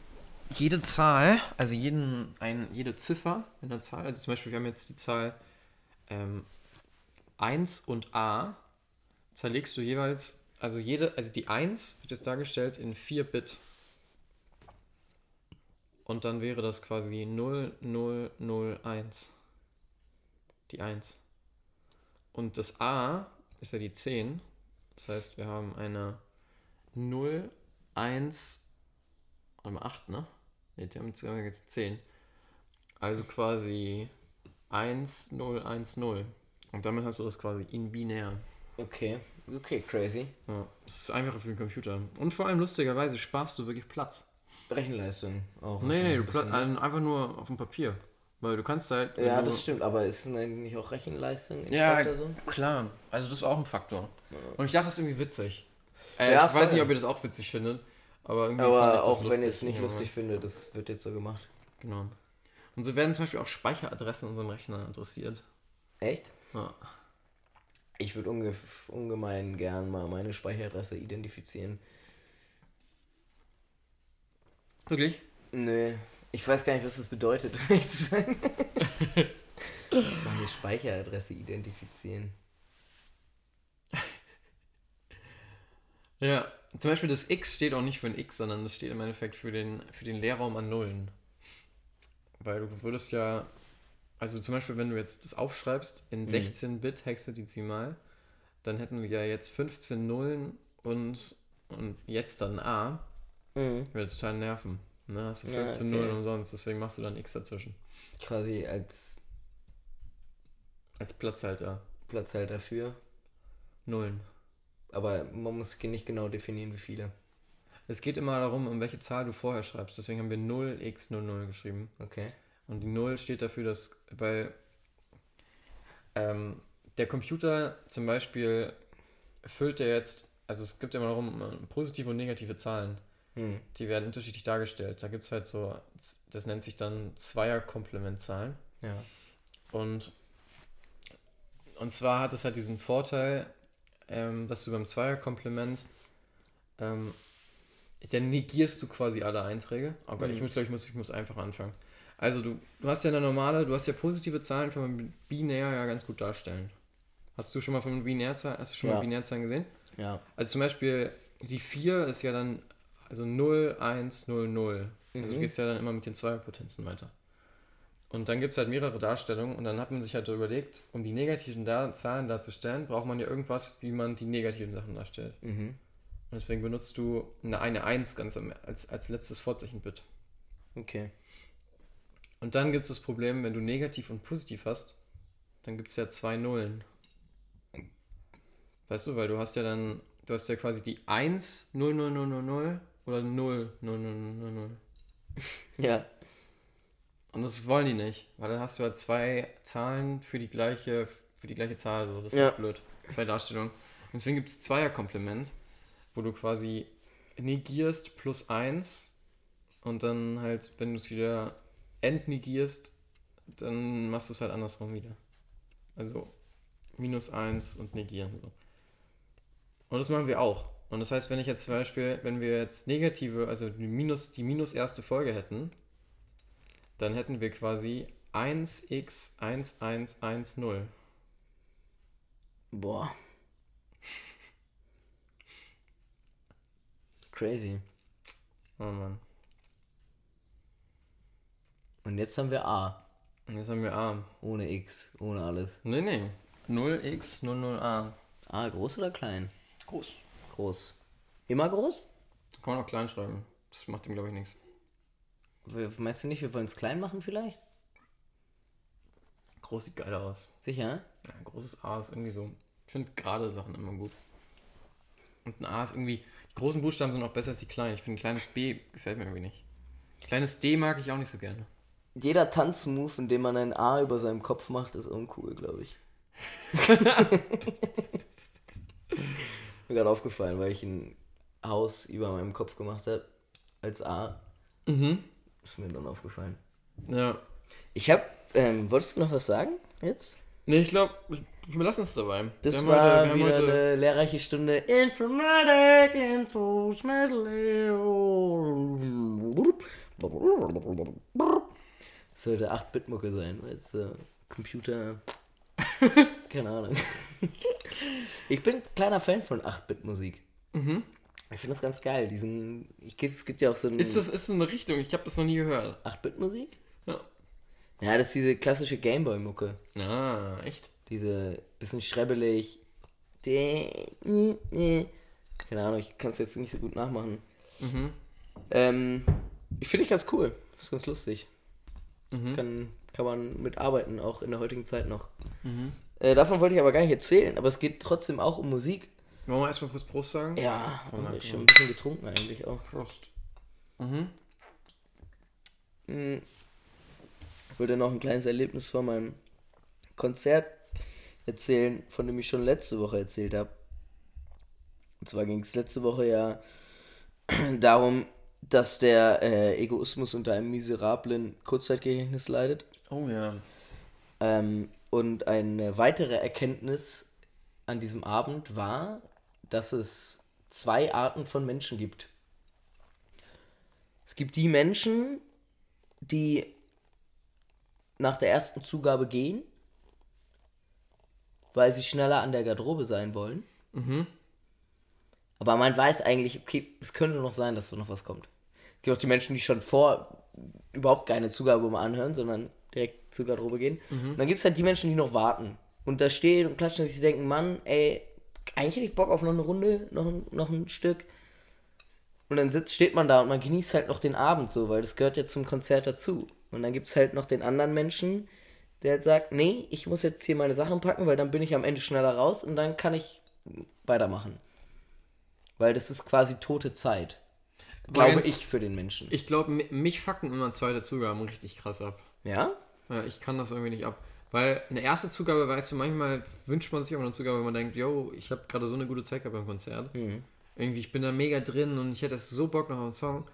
jede Zahl, also jeden, ein, jede Ziffer in der Zahl, also zum Beispiel, wir haben jetzt die Zahl ähm, 1 und A, zerlegst du jeweils, also jede, also die 1 wird jetzt dargestellt in 4 Bit. Und dann wäre das quasi 0, 0, 0, 1. Die 1. Und das A ist ja die 10. Das heißt, wir haben eine 0, 1, warte mal 8, ne? Ne, die haben sogar jetzt 10. Also quasi 1, 0, 1, 0. Und damit hast du das quasi in binär. Okay, okay, crazy. Ja, das ist einfacher für den Computer. Und vor allem lustigerweise sparst du wirklich Platz. Rechenleistung auch. Nee, nee, du pla- ein einfach nur auf dem Papier. Weil du kannst halt. ne? Ja, das stimmt, aber ist denn eigentlich auch Rechenleistung Ja, so? klar. Also das ist auch ein Faktor. Und ich dachte, das ist irgendwie witzig. Äh, Ja, ich weiß nicht, ob ihr das auch witzig findet. Aber irgendwie fand ich Aber das auch lustig. wenn ich es nicht lustig finde, das wird jetzt so gemacht. Genau. Und so werden zum Beispiel auch Speicheradressen in unserem Rechner adressiert. Echt? Ja. Ich würde unge ungemein gern mal meine Speicheradresse identifizieren. Wirklich? Nö, ich weiß gar nicht, was das bedeutet, um ehrlich zu sein. meine Speicheradresse identifizieren. Ja. Zum Beispiel das X steht auch nicht für ein X, sondern das steht im Endeffekt für den, für den Leerraum an Nullen. Weil du würdest ja, also zum Beispiel, wenn du jetzt das aufschreibst in 16-Bit hexadezimal, dann hätten wir ja jetzt 15 Nullen und, und jetzt dann A. Mhm. Würde total nerven. Ne? Hast du Ja, 15 okay. Nullen umsonst, deswegen machst du dann X dazwischen. Quasi als Als Platzhalter. Platzhalter für. Nullen. Aber man muss nicht genau definieren, wie viele. Es geht immer darum, um welche Zahl du vorher schreibst. Deswegen haben wir 0x00 geschrieben. Okay. Und die 0 steht dafür, dass, weil ähm, der Computer zum Beispiel füllt ja jetzt, also es gibt ja immer darum, äh, positive und negative Zahlen. Hm. Die werden unterschiedlich dargestellt. Da gibt es halt so, das nennt sich dann Zweierkomplementzahlen. Ja. Und, und zwar hat es halt diesen Vorteil, ähm, dass du beim Zweierkomplement, ähm, dann negierst du quasi alle Einträge. Oh Gott, ich muss, glaube ich, muss, ich muss einfach anfangen. Also du, du hast ja eine normale, du hast ja positive Zahlen, kann man mit binär ja ganz gut darstellen. Hast du schon mal von Binärzahlen, hast du schon Ja. mal Binärzahlen gesehen? Ja. Also zum Beispiel die 4 ist ja dann, also 0, 1, 0, 0. Also du Mhm. gehst ja dann immer mit den Zweierpotenzen weiter. Und dann gibt es halt mehrere Darstellungen und dann hat man sich halt so überlegt, um die negativen Dar Zahlen darzustellen, braucht man ja irgendwas, wie man die negativen Sachen darstellt. Mhm. Und deswegen benutzt du eine, eine 1 ganz am, als, als letztes Vorzeichenbit. Okay. Und dann gibt es das Problem, wenn du negativ und positiv hast, dann gibt es ja zwei Nullen. Weißt du, weil du hast ja dann, du hast ja quasi die 1, 0, 0, 0, 0, 0 oder 0, 0, 0, 0, 0. Ja. Und das wollen die nicht, weil dann hast du halt zwei Zahlen für die gleiche, für die gleiche Zahl, so das ist Ja. doch blöd. Zwei Darstellungen. Und deswegen gibt es Zweierkomplement, wo du quasi negierst plus 1 und dann halt, wenn du es wieder entnegierst, dann machst du es halt andersrum wieder. Also minus 1 und negieren. So. Und das machen wir auch. Und das heißt, wenn ich jetzt zum Beispiel, wenn wir jetzt negative, also die minus, die minus erste Folge hätten, dann hätten wir quasi 1x1110. Boah. Crazy. Oh Mann. Und jetzt haben wir A. Und jetzt haben wir A. Ohne X, ohne alles. Nee, nee. 0x00a. A groß oder klein? Groß. Groß. Immer groß? Kann man auch klein schreiben. Das macht ihm, glaube ich, nichts. Meinst du nicht, wir wollen es klein machen vielleicht? Groß sieht geil aus. Sicher? Ja, ein großes A ist irgendwie so. Ich finde gerade Sachen immer gut. Und ein A ist irgendwie. Die großen Buchstaben sind auch besser als die kleinen. Ich finde ein kleines B gefällt mir irgendwie nicht. Kleines D mag ich auch nicht so gerne. Jeder Tanzmove, in dem man ein A über seinem Kopf macht, ist uncool, glaube ich. Mir gerade aufgefallen, weil ich ein Haus über meinem Kopf gemacht habe. Als A. Mhm. Ist mir dann aufgefallen. Ja. Ich habe, ähm, wolltest du noch was sagen jetzt? Nee, ich glaube, wir lassen es dabei. Das Wir war heute- wieder heute- eine lehrreiche Stunde Informatik, Infos, Sollte 8-Bit-Mucke sein, weißt du? Computer. Keine Ahnung. Ich bin kleiner Fan von 8-Bit-Musik. Ich finde das ganz geil. Diesen, ich, es gibt ja auch so ein Ist das ist das eine Richtung? Ich habe das noch nie gehört. 8-Bit-Musik? Ja. Ja, das ist diese klassische Gameboy-Mucke. Ah, echt? Diese bisschen schrebbelig. Keine Ahnung, ich kann es jetzt nicht so gut nachmachen. Ähm, ich finde ich ganz cool. Das ist ganz lustig. Kann, kann man mitarbeiten, auch in der heutigen Zeit noch. Äh, davon wollte ich aber gar nicht erzählen, aber es geht trotzdem auch um Musik. Wollen wir erstmal kurz Prost sagen? Ja, wir danke. schon ein bisschen getrunken eigentlich auch. Prost. Ich wollte noch ein kleines Erlebnis von meinem Konzert erzählen, von dem ich schon letzte Woche erzählt habe. Und zwar ging es letzte Woche ja darum, dass der äh, Egoismus unter einem miserablen Kurzzeitgedächtnis leidet. Oh ja. Ähm, und eine weitere Erkenntnis an diesem Abend war, dass es zwei Arten von Menschen gibt. Es gibt die Menschen, die nach der ersten Zugabe gehen, weil sie schneller an der Garderobe sein wollen. Aber man weiß eigentlich, okay, es könnte noch sein, dass noch was kommt. Es gibt auch die Menschen, die schon vor überhaupt keine Zugabe mal anhören, sondern direkt zur Garderobe gehen. Und dann gibt es halt die Menschen, die noch warten. Und da stehen und klatschen und sich denken, Mann, ey, eigentlich hätte ich Bock auf noch eine Runde, noch, ein- noch ein Stück. Und dann sitzt, steht man da und man genießt halt noch den Abend so, weil das gehört ja zum Konzert dazu. Und dann gibt es halt noch den anderen Menschen, der sagt, nee, ich muss jetzt hier meine Sachen packen, weil dann bin ich am Ende schneller raus und dann kann ich weitermachen. Weil das ist quasi tote Zeit. Glaube ganz- ich für den Menschen. Ich glaube, mich fucken immer zweite Zugaben richtig krass ab. ja? Ja, ich kann das irgendwie nicht ab. Weil eine erste Zugabe, weißt du, manchmal wünscht man sich auch eine Zugabe, wenn man denkt, yo, ich habe gerade so eine gute Zeit gehabt beim Konzert. Irgendwie, ich bin da mega drin und ich hätte so Bock noch auf einen Song.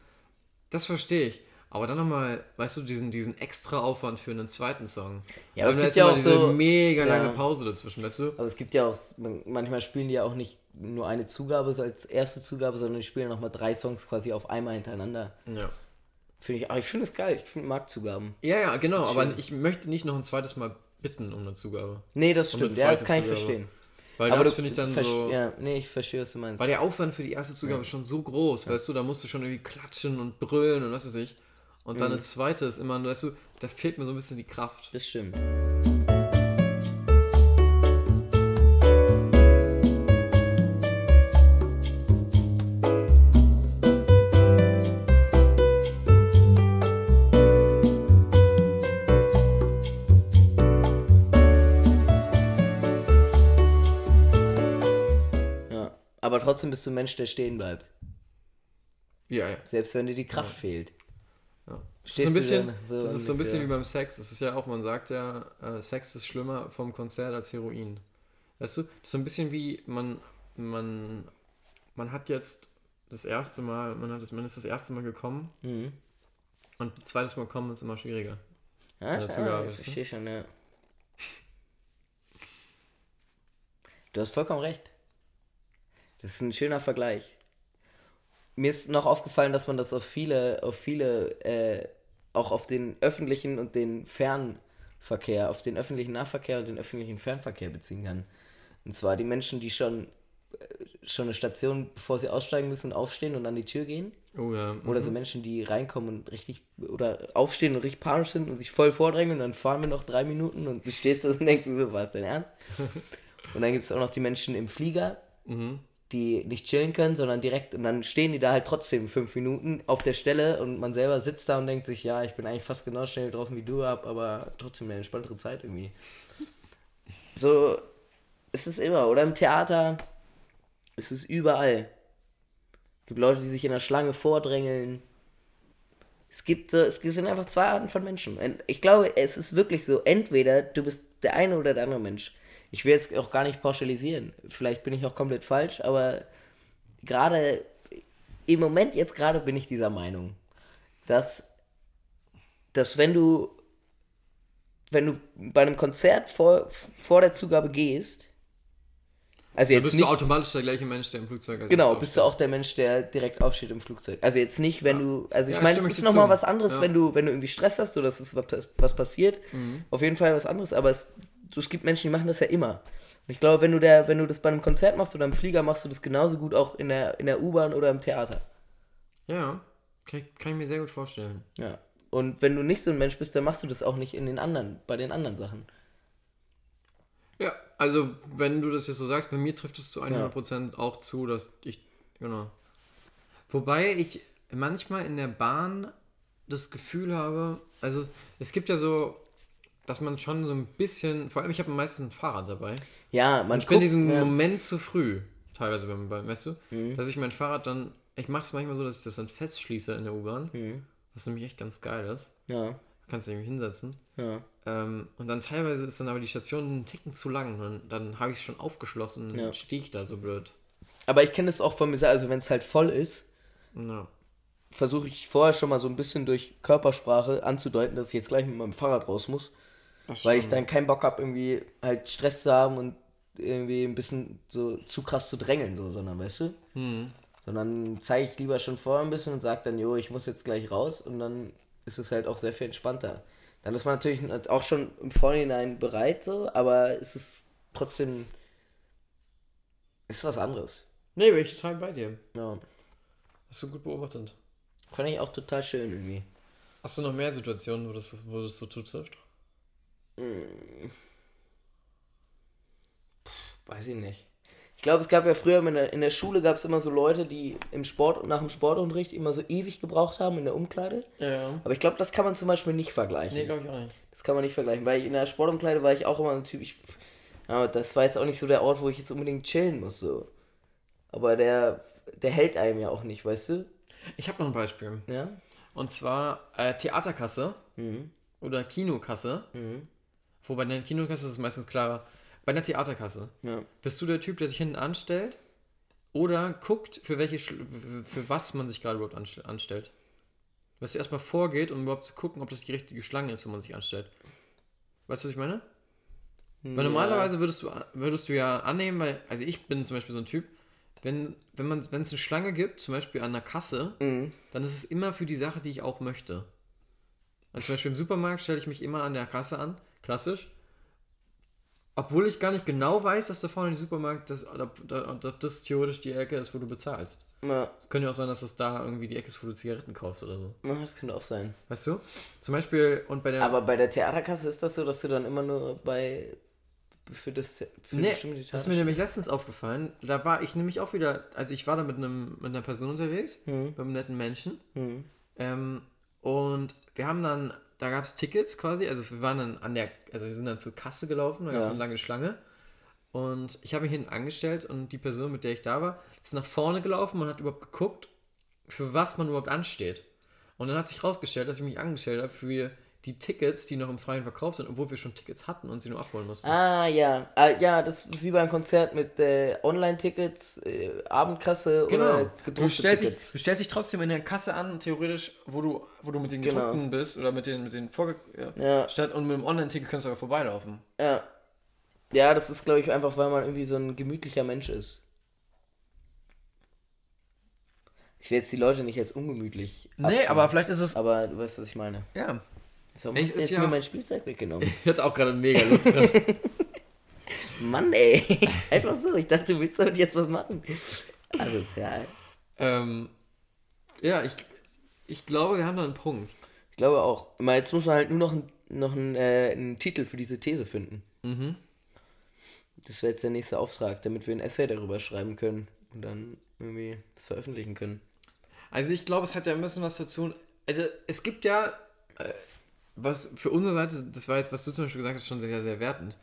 Das verstehe ich. Aber dann nochmal, weißt du, diesen, diesen extra Aufwand für einen zweiten Song. Ja, aber Weil es gibt ist ja auch diese so- mega lange Ja. Pause dazwischen, weißt du? Aber es gibt ja auch, man- manchmal spielen die ja auch nicht nur eine Zugabe so als erste Zugabe, sondern die spielen nochmal drei Songs quasi auf einmal hintereinander. Ja. Finde ich, aber ich finde es geil. Ich finde mag Zugaben. Ja, ja, genau, aber ich möchte nicht noch ein zweites Mal bitten um eine Zugabe. Nee, das eine stimmt. Ja, das kann ich Zugabe. verstehen. Weil aber das finde ich dann so. Ja, nee, ich verstehe, was du meinst. Weil der Aufwand für die erste Zugabe ist schon so groß, weißt du, da musst du schon irgendwie klatschen und brüllen und was weiß ich. Und Mhm. dann eine zweite ist immer, weißt du, da fehlt mir so ein bisschen die Kraft. Das stimmt. Bist du ein Mensch, der stehen bleibt. Ja, ja. Selbst wenn dir die Kraft fehlt. ja. Das ist so ein bisschen, so das ist so ein bisschen wie beim Sex. Es ist ja auch, man sagt ja, äh, Sex ist schlimmer vom Konzert als Heroin. Weißt du, das ist so ein bisschen wie, man, man, man hat jetzt das erste Mal, man, hat das, man ist das erste Mal gekommen Mhm. und das zweites Mal kommen ist immer schwieriger. Ah, der Zugabe, ich weißt du? verstehe schon, ja. Du hast vollkommen recht. Das ist ein schöner Vergleich. Mir ist noch aufgefallen, dass man das auf viele, auf viele, äh, auch auf den öffentlichen und den Fernverkehr, auf den öffentlichen Nahverkehr und den öffentlichen Fernverkehr beziehen kann. Und zwar die Menschen, die schon, äh, schon eine Station, bevor sie aussteigen müssen, aufstehen und an die Tür gehen. Oh ja. Oder so Menschen, die reinkommen und richtig, oder aufstehen und richtig panisch sind und sich voll vordrängen und dann fahren wir noch drei Minuten und du stehst da und denkst, so, war es dein Ernst? und dann gibt es auch noch die Menschen im Flieger, die nicht chillen können, sondern direkt, und dann stehen die da halt trotzdem fünf Minuten auf der Stelle und man selber sitzt da und denkt sich, ja, ich bin eigentlich fast genau schnell draußen wie du ab, aber trotzdem eine entspanntere Zeit irgendwie. So ist es immer. Oder im Theater ist es überall. Es gibt Leute, die sich in der Schlange vordrängeln. Es gibt so, es sind einfach zwei Arten von Menschen. Ich glaube, es ist wirklich so, entweder du bist der eine oder der andere Mensch. Ich will jetzt auch gar nicht pauschalisieren. Vielleicht bin ich auch komplett falsch, aber gerade im Moment jetzt gerade bin ich dieser Meinung, dass, dass wenn du wenn du bei einem Konzert vor, vor der Zugabe gehst, also jetzt bist nicht, du automatisch der gleiche Mensch, der im Flugzeug ist. Genau, Ist bist du auch der Mensch, der direkt aufsteht im Flugzeug. Also jetzt nicht, wenn Ja. du, also ich Ja, meine, es ist nochmal was anderes, Ja. wenn du, wenn du irgendwie Stress hast oder es ist was, was passiert. Mhm. Auf jeden Fall was anderes, aber es, so, es gibt Menschen, die machen das ja immer. Und ich glaube, wenn du der, wenn du das bei einem Konzert machst oder im Flieger, machst du das genauso gut auch in der, in der U-Bahn oder im Theater. Ja, kann ich, kann ich mir sehr gut vorstellen. Ja. Und wenn du nicht so ein Mensch bist, dann machst du das auch nicht in den anderen, bei den anderen Sachen. Ja, also wenn du das jetzt so sagst, bei mir trifft es zu 100% auch zu, dass ich, genau. Wobei ich manchmal in der Bahn das Gefühl habe, also es gibt ja so, dass man schon so ein bisschen, vor allem ich habe meistens ein Fahrrad dabei. Ja, man Ich bin diesen ja, Mhm. Moment zu früh, teilweise beim, beim weißt du, dass ich mein Fahrrad dann, ich mache es manchmal so, dass ich das dann festschließe in der U-Bahn, Mhm. was nämlich echt ganz geil ist. ja, Kannst du nämlich hinsetzen. ja. Ähm, und dann teilweise ist dann aber die Station einen Ticken zu lang. Und dann habe ich es schon aufgeschlossen und Ja. stehe ich da so blöd. Aber ich kenne das auch von mir selber, also wenn es halt voll ist, Ja. versuche ich vorher schon mal so ein bisschen durch Körpersprache anzudeuten, dass ich jetzt gleich mit meinem Fahrrad raus muss. Weil ich dann keinen Bock habe, irgendwie halt Stress zu haben und irgendwie ein bisschen so zu krass zu drängeln, so, sondern weißt du? Hm. Sondern zeige ich lieber schon vorher ein bisschen und sage dann, jo, ich muss jetzt gleich raus und dann ist es halt auch sehr viel entspannter. Dann ist man natürlich auch schon im Vorhinein bereit, so, aber es ist trotzdem. Ist was anderes. Nee, bin ich total bei dir. Ja. Hast du gut beobachtet. Fand ich auch total schön irgendwie. Hast du noch mehr Situationen, wo das, wo das so zutrifft? Weiß ich nicht. Ich glaube, es gab ja früher in der, in der Schule gab es immer so Leute, die im Sport nach dem Sportunterricht immer so ewig gebraucht haben in der Umkleide. Ja. Aber ich glaube, das kann man zum Beispiel nicht vergleichen. Nee, glaube ich auch nicht. Das kann man nicht vergleichen, weil ich in der Sportumkleide war ich auch immer ein Typ. Ich, aber das war jetzt auch nicht so der Ort, wo ich jetzt unbedingt chillen muss. So. Aber der, der hält einem ja auch nicht, weißt du? Ich habe noch ein Beispiel. Ja. Und zwar äh, Theaterkasse Mhm. oder Kinokasse. Mhm. Wobei in der Kinokasse ist es meistens klarer. Bei einer Theaterkasse. Ja. Bist du der Typ, der sich hinten anstellt oder guckt, für welche für- was man sich gerade überhaupt anst- anstellt? Dass du erstmal vorgeht, um überhaupt zu gucken, ob das die richtige Schlange ist, wo man sich anstellt. Weißt du, was ich meine? Weil normalerweise würdest du, würdest du ja annehmen, weil, also ich bin zum Beispiel so ein Typ, wenn, wenn man, wenn es eine Schlange gibt, zum Beispiel an der Kasse, Mhm. dann ist es immer für die Sache, die ich auch möchte. Also zum Beispiel im Supermarkt stelle ich mich immer an der Kasse an, klassisch. Obwohl ich gar nicht genau weiß, dass da vorne die Supermarkt, das, ob, ob, das theoretisch die Ecke ist, wo du bezahlst. Ja. Es könnte ja auch sein, dass das da irgendwie die Ecke ist, wo du Zigaretten kaufst oder so. ja, das könnte auch sein. Weißt du? Zum Beispiel, und bei der. Aber bei der Theaterkasse ist das so, dass du dann immer nur bei. für das. für Nee, bestimmte das ist mir nämlich letztens aufgefallen. Da war ich nämlich auch wieder, also ich war da mit, einem, mit einer Person unterwegs, Mhm. mit einem netten Menschen. Mhm. Ähm, und wir haben dann, da gab es Tickets quasi, also wir waren dann an der, also wir sind dann zur Kasse gelaufen, da gab es Ja. eine lange Schlange. Und ich habe mich hinten angestellt und die Person, mit der ich da war, ist nach vorne gelaufen und hat überhaupt geguckt, für was man überhaupt ansteht. Und dann hat sich rausgestellt, dass ich mich angestellt habe für die Tickets, die noch im freien Verkauf sind, obwohl wir schon Tickets hatten und sie nur abholen mussten. Ah, ja. Ah, ja, das ist wie beim Konzert mit äh, Online-Tickets, äh, Abendkasse oder Genau. Du gedruckte stellst, dich, Tickets. du stellst dich trotzdem in der Kasse an, theoretisch, wo du, wo du mit den Genau. gedruckten bist oder mit den, mit den Vorge... Ja. Ja. Statt, und mit dem Online-Ticket kannst du aber vorbeilaufen. Ja. Ja, das ist, glaube ich, einfach, weil man irgendwie so ein gemütlicher Mensch ist. Ich will jetzt die Leute nicht als ungemütlich. Nee, abtun, aber vielleicht ist es... Aber du weißt, was ich meine. Ja. So, Ich- hast du jetzt ja mir mein Spielzeug weggenommen. Ich hatte auch gerade mega Lust dran. Mann, ey. Einfach so. Ich dachte, du willst damit jetzt was machen. Asozial. ähm, ja, ich, ich glaube, wir haben da einen Punkt. Ich glaube auch. Mal, jetzt muss man halt nur noch, ein, noch einen, äh, einen Titel für diese These finden. Mhm. Das wäre jetzt der nächste Auftrag, damit wir ein Essay darüber schreiben können, und dann irgendwie das veröffentlichen können. Also ich glaube, es hat ja ein bisschen was dazu. Also es gibt ja, äh, was für unsere Seite, das war jetzt, was du zum Beispiel gesagt hast, schon sehr, sehr wertend.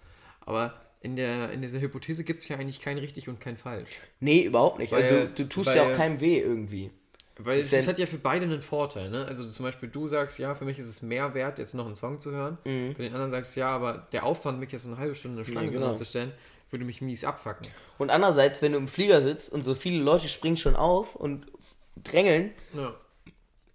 Aber in, der, in dieser Hypothese gibt es ja eigentlich kein richtig und kein falsch. Nee, überhaupt nicht. Weil- also du tust weil- ja auch keinem weh irgendwie. Weil es, es hat ja für beide einen Vorteil, ne? Also zum Beispiel du sagst, ja, für mich ist es mehr wert, jetzt noch einen Song zu hören. Mhm. Für den anderen sagst du, ja, aber der Aufwand, mich jetzt so eine halbe Stunde eine Schlange genau. genau. zu stellen, würde mich mies abfacken. Und andererseits, wenn du im Flieger sitzt und so viele Leute springen schon auf und drängeln, Ja.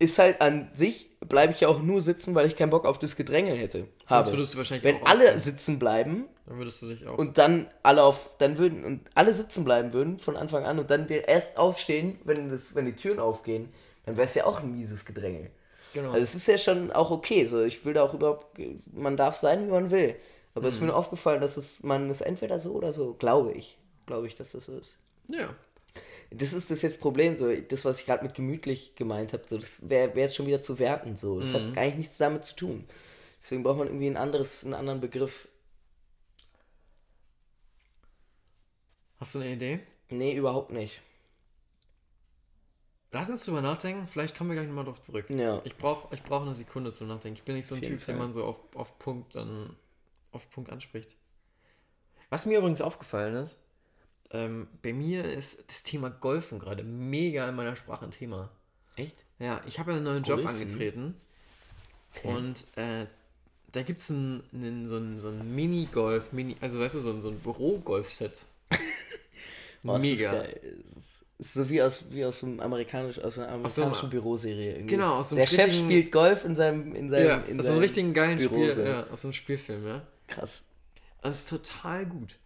Ist halt an sich, bleibe ich ja auch nur sitzen, weil ich keinen Bock auf das Gedrängel hätte. Habe. würdest du wahrscheinlich wenn alle aufstehen. sitzen bleiben Dann würdest du dich auch. und dann alle auf, dann würden und alle sitzen bleiben würden von Anfang an und dann erst aufstehen, wenn das, wenn die Türen aufgehen, dann wäre es ja auch ein mieses Gedrängel. genau. Also es ist ja schon auch okay. So, ich will da auch überhaupt, man darf sein, wie man will. Aber es ist mir nur aufgefallen, dass es, man ist entweder so oder so, glaube ich. Glaube ich, dass das so ist. ja. Das ist das jetzt Problem, so das, was ich gerade mit gemütlich gemeint habe, so, das wäre wär jetzt schon wieder zu werten. So. Das hat eigentlich nichts damit zu tun. Deswegen braucht man irgendwie ein anderes, einen anderen Begriff. Hast du eine Idee? Nee, überhaupt nicht. Lass uns drüber nachdenken, vielleicht kommen wir gleich nochmal drauf zurück. Ja. Ich brauche ich brauch eine Sekunde zum Nachdenken. Ich bin nicht so ein Typ, den Fall. man so auf, auf Punkt dann auf Punkt anspricht. Was mir übrigens aufgefallen ist, ähm, bei mir ist das Thema Golfen gerade mega in meiner Sprache ein Thema. Echt? Ja, ich habe einen neuen Job Golfen? angetreten und äh, da gibt es ein, einen, so ein, so ein Mini-Golf, Mini, also weißt du, so ein, so ein Büro-Golf-Set. Mega. ist- ist so wie aus, wie aus, einem amerikanisch, aus einer so einem- amerikanischen Büroserie. Irgendwie. Genau, aus so einem Der Chef spielt Golf in seinem, in seinem, Ja, in aus so einem seinem richtigen geilen Spiel, ja, aus so einem Spielfilm, ja. Krass. Das ist total gut.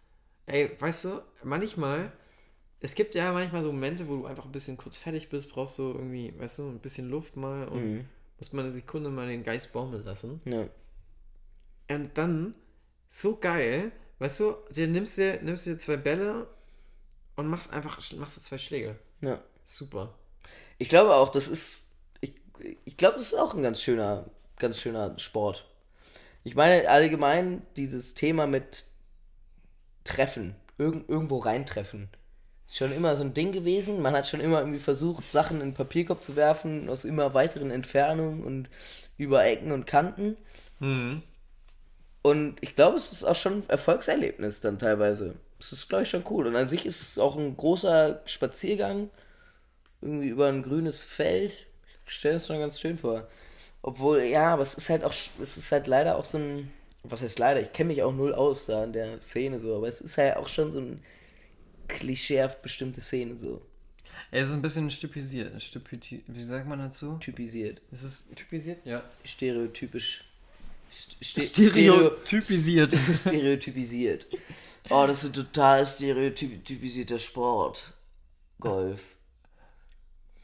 Ey, weißt du, manchmal, es gibt ja manchmal so Momente, wo du einfach ein bisschen kurz fertig bist, brauchst du irgendwie, weißt du, ein bisschen Luft mal und Mhm. musst mal eine Sekunde mal den Geist baumeln lassen. Ja. Und dann, so geil, weißt du, dir nimmst dir, nimmst dir zwei Bälle und machst einfach, machst du zwei Schläge. ja. Super. Ich glaube auch, das ist. Ich, ich glaube, das ist auch ein ganz schöner, ganz schöner Sport. Ich meine, allgemein dieses Thema mit Treffen, irgend, irgendwo reintreffen. Ist schon immer so ein Ding gewesen. Man hat schon immer irgendwie versucht, Sachen in den Papierkorb zu werfen, aus immer weiteren Entfernungen und über Ecken und Kanten. Und ich glaube, es ist auch schon ein Erfolgserlebnis dann teilweise. Es ist, glaube ich, schon cool. Und an sich ist es auch ein großer Spaziergang irgendwie über ein grünes Feld. Ich stelle es schon ganz schön vor. Obwohl, ja, aber es ist halt auch, es ist halt leider auch so ein, was heißt leider, ich kenne mich auch null aus da in der Szene so, aber es ist halt auch schon so ein klischeehaft bestimmte Szene so, es ist ein bisschen stupisiert. Stupidi wie sagt man dazu? typisiert, Ist es typisiert? Ja. stereotypisch, st ste Stereotypisiert. Stereo stereotypisiert. Oh, das ist ein total stereotypisierter Sport. Golf.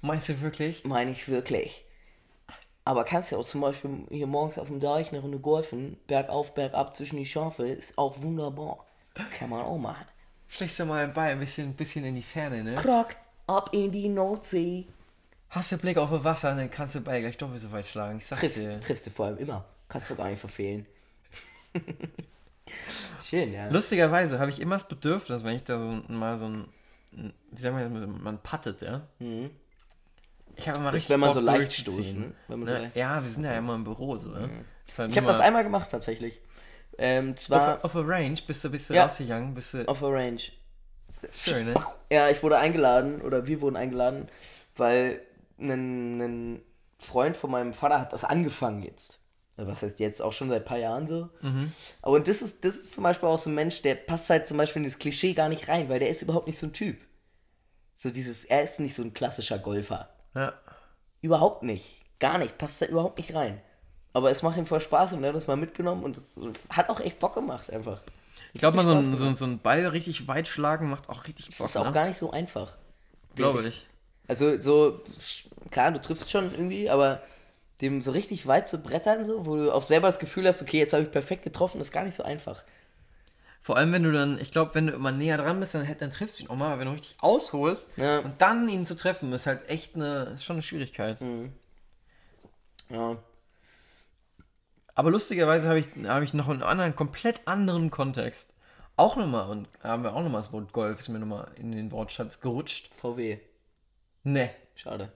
Meinst du wirklich? Meine ich wirklich. Aber kannst ja auch zum Beispiel hier morgens auf dem Deich eine Runde golfen, bergauf, bergab zwischen die Schafe, ist auch wunderbar. Kann man auch machen. Schlägst du mal einen Ball ein bisschen, ein bisschen in die Ferne, ne? Krock, ab in die Nordsee. Hast du Blick auf das Wasser, dann kannst du den Ball gleich doppelt so weit schlagen. Ich sag's Triffst, dir. triffst du vor allem immer. Kannst du gar nicht verfehlen. Schön, ja. Lustigerweise habe ich immer das Bedürfnis, wenn ich da so mal so ein, wie sagen wir das, man pattet, ja? Ich habe immer richtig wenn man so leicht ne? Wenn man so Ne? leicht- Ja, wir sind ja immer im Büro so, ne? Ist halt Ich habe das einmal gemacht tatsächlich. Ähm, zwar auf, auf der Range bist du, bist du Ja. rausgegangen, bist du auf der Range. schön, ne? Ja, ich wurde eingeladen oder wir wurden eingeladen, weil ein, ein Freund von meinem Vater hat das angefangen jetzt. Was heißt jetzt auch schon seit ein paar Jahren so. Aber und das ist, das ist zum Beispiel auch so ein Mensch, der passt halt zum Beispiel in das Klischee gar nicht rein, weil der ist überhaupt nicht so ein Typ. So dieses, er ist nicht so ein klassischer Golfer. Ja. Überhaupt nicht. Gar nicht. Passt da überhaupt nicht rein. Aber es macht ihm voll Spaß und er hat das mal mitgenommen und es hat auch echt Bock gemacht einfach. Ich glaube mal, so ein, so, so ein Ball richtig weit schlagen macht auch richtig Das Bock, ist auch ne? gar nicht so einfach. Glaube ich. Also so, klar, du triffst schon irgendwie, aber dem so richtig weit zu brettern, so, wo du auch selber das Gefühl hast, okay, jetzt habe ich perfekt getroffen, ist gar nicht so einfach. Vor allem, wenn du dann, ich glaube, wenn du immer näher dran bist, dann, dann triffst du ihn auch mal, aber wenn du richtig ausholst Ja. und dann ihn zu treffen, ist halt echt eine, ist schon eine Schwierigkeit. Ja. Aber lustigerweise habe ich, habe ich noch einen anderen, komplett anderen Kontext auch nochmal, und haben wir auch nochmal das Wort Golf, ist mir nochmal in den Wortschatz gerutscht. VW. Ne, Schade.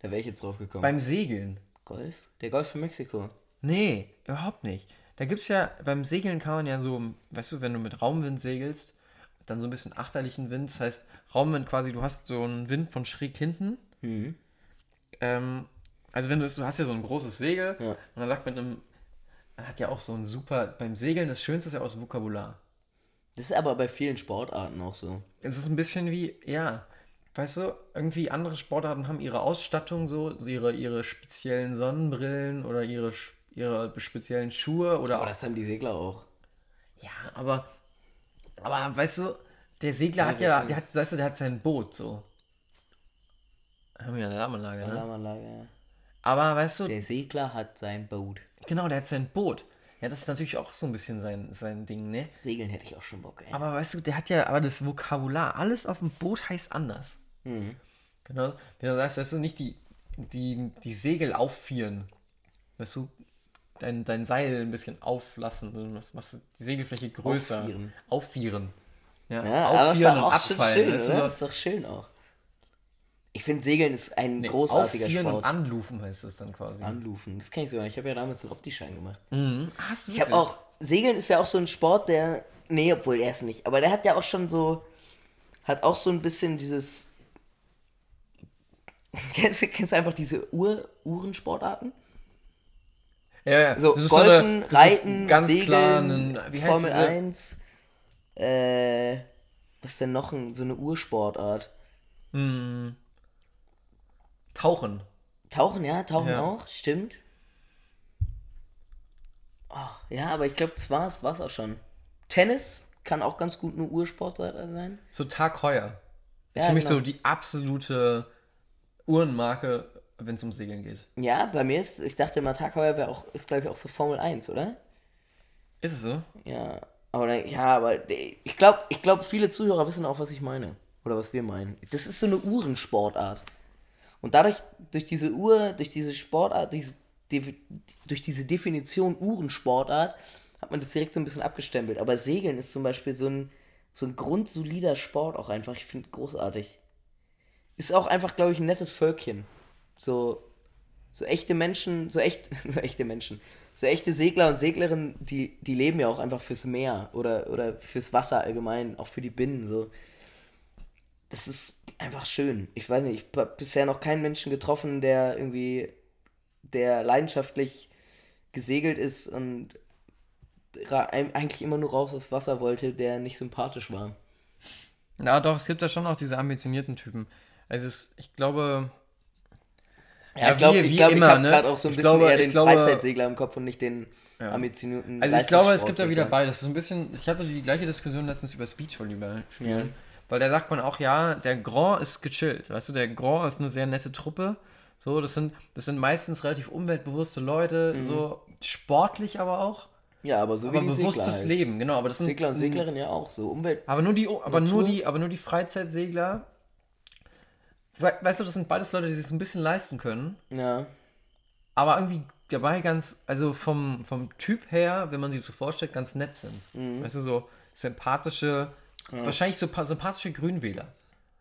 Da wäre ich jetzt drauf gekommen. beim Segeln. Golf? Der Golf von Mexiko. Nee, überhaupt nicht. Da gibt's ja, beim Segeln kann man ja so, weißt du, wenn du mit Raumwind segelst, dann so ein bisschen achterlichen Wind, das heißt, Raumwind quasi, du hast so einen Wind von schräg hinten. Ähm, also wenn du, du hast ja so ein großes Segel Ja. und dann sagt man einem, man hat ja auch so ein super, beim Segeln, das Schönste ist ja das Vokabular. Das ist aber bei vielen Sportarten auch so. Es ist ein bisschen wie, ja, weißt du, irgendwie andere Sportarten haben ihre Ausstattung so, ihre, ihre speziellen Sonnenbrillen oder ihre, sch- ihre speziellen Schuhe oder Aber auch das haben die Segler auch. Ja, aber, aber weißt du, der Segler Ja, hat ja, der hat, weißt du, der hat sein Boot so. Haben wir ja eine Alarmanlage, ne? Alarmanlage, ja. Aber weißt du, Der Segler hat sein Boot. genau, der hat sein Boot. Ja, das ist natürlich auch so ein bisschen sein, sein Ding, ne? Segeln hätte ich auch schon Bock, ey. Aber weißt du, der hat ja, aber das Vokabular, alles auf dem Boot heißt anders. Mhm. Genau, wenn du sagst, weißt du, nicht die, die, die Segel auffieren. Weißt du, dein, dein Seil ein bisschen auflassen, das machst du die Segelfläche größer. Auffieren. Auffieren. Ja, Ja, aber das ist auffieren doch und auch abfallen. schön, weißt du, Das ist doch schön auch. Ich finde, Segeln ist ein Nee, großartiger auffieren und Sport. anlufen heißt es dann quasi. Anlufen. Das kenne ich sogar. nicht. Ich habe ja damals einen Opti-Schein gemacht. Mhm. Hast du Ich habe auch, Segeln ist ja auch so ein Sport, der, nee, obwohl er ist nicht, aber der hat ja auch schon so, hat auch so ein bisschen dieses, kennst, du- kennst du einfach diese Uhr, Uhrensportarten? Ja, ja. So, ist Golfen, so eine, ist Reiten, ganz Segeln, klar ein, wie heißt Formel diese? 1, äh, was ist denn noch ein, so eine Ursportart? Tauchen. Tauchen, ja, Tauchen Ja. auch, stimmt. Oh, ja, aber ich glaube, das war's, war's auch schon. Tennis kann auch ganz gut eine Ursportart sein. So Tag Heuer. Ist Ja, für mich genau. so die absolute Uhrenmarke, wenn es um Segeln geht. Ja, bei mir ist, ich dachte immer, Tag Heuer wäre auch, ist glaube ich auch so Formel 1, oder? Ist es so? Ja, aber dann- ja, aber ich glaube, ich glaube, viele Zuhörer wissen auch, was ich meine. Oder was wir meinen. Das ist so eine Uhrensportart. Und dadurch, durch diese Uhr, durch diese Sportart, diese, durch diese Definition Uhrensportart, hat man das direkt so ein bisschen abgestempelt. Aber Segeln ist zum Beispiel so ein, so ein grundsolider Sport auch einfach. Ich finde großartig. Ist auch einfach, glaube ich, ein nettes Völkchen. So, so echte Menschen, so echt, so echte Menschen, so echte Segler und Seglerinnen, die, die leben ja auch einfach fürs Meer oder, oder fürs Wasser allgemein, auch für die Binnen, so. Das ist einfach schön. Ich weiß nicht, ich habe bisher noch keinen Menschen getroffen, der irgendwie, der leidenschaftlich gesegelt ist und eigentlich immer nur raus aufs Wasser wollte, der nicht sympathisch war. Ja, doch, es gibt da schon auch diese ambitionierten Typen. Also es, ich glaube, Ja, Ja, ich glaube, wie- ich, wie glaub, ich habe ne? gerade auch so ein Ich bisschen glaube- eher den glaube- Freizeitsegler im Kopf und nicht den ambitionierten also ich glaube, es gibt da wieder beides. So ein bisschen, ich hatte die gleiche Diskussion letztens über Beachvolleyball spielen. Ja. Weil da sagt man auch, ja, der Grand ist gechillt. Weißt du, der Grand ist eine sehr nette Truppe. So, das sind, das sind meistens relativ umweltbewusste Leute, Mhm. so sportlich aber auch. Ja, aber so Aber wie bewusstes Segler halt. Leben, genau. Aber das sind Segler und Seglerinnen ja auch, so Umwelt. Aber nur die, aber Natur. nur die, aber nur die Freizeitsegler. We weißt du, das sind beides Leute, die sich so ein bisschen leisten können. Ja. Aber irgendwie dabei ganz, also vom, vom Typ her, wenn man sich so vorstellt, ganz nett sind. Mhm. Weißt du, so sympathische, wahrscheinlich so pa- sympathische Grünwähler.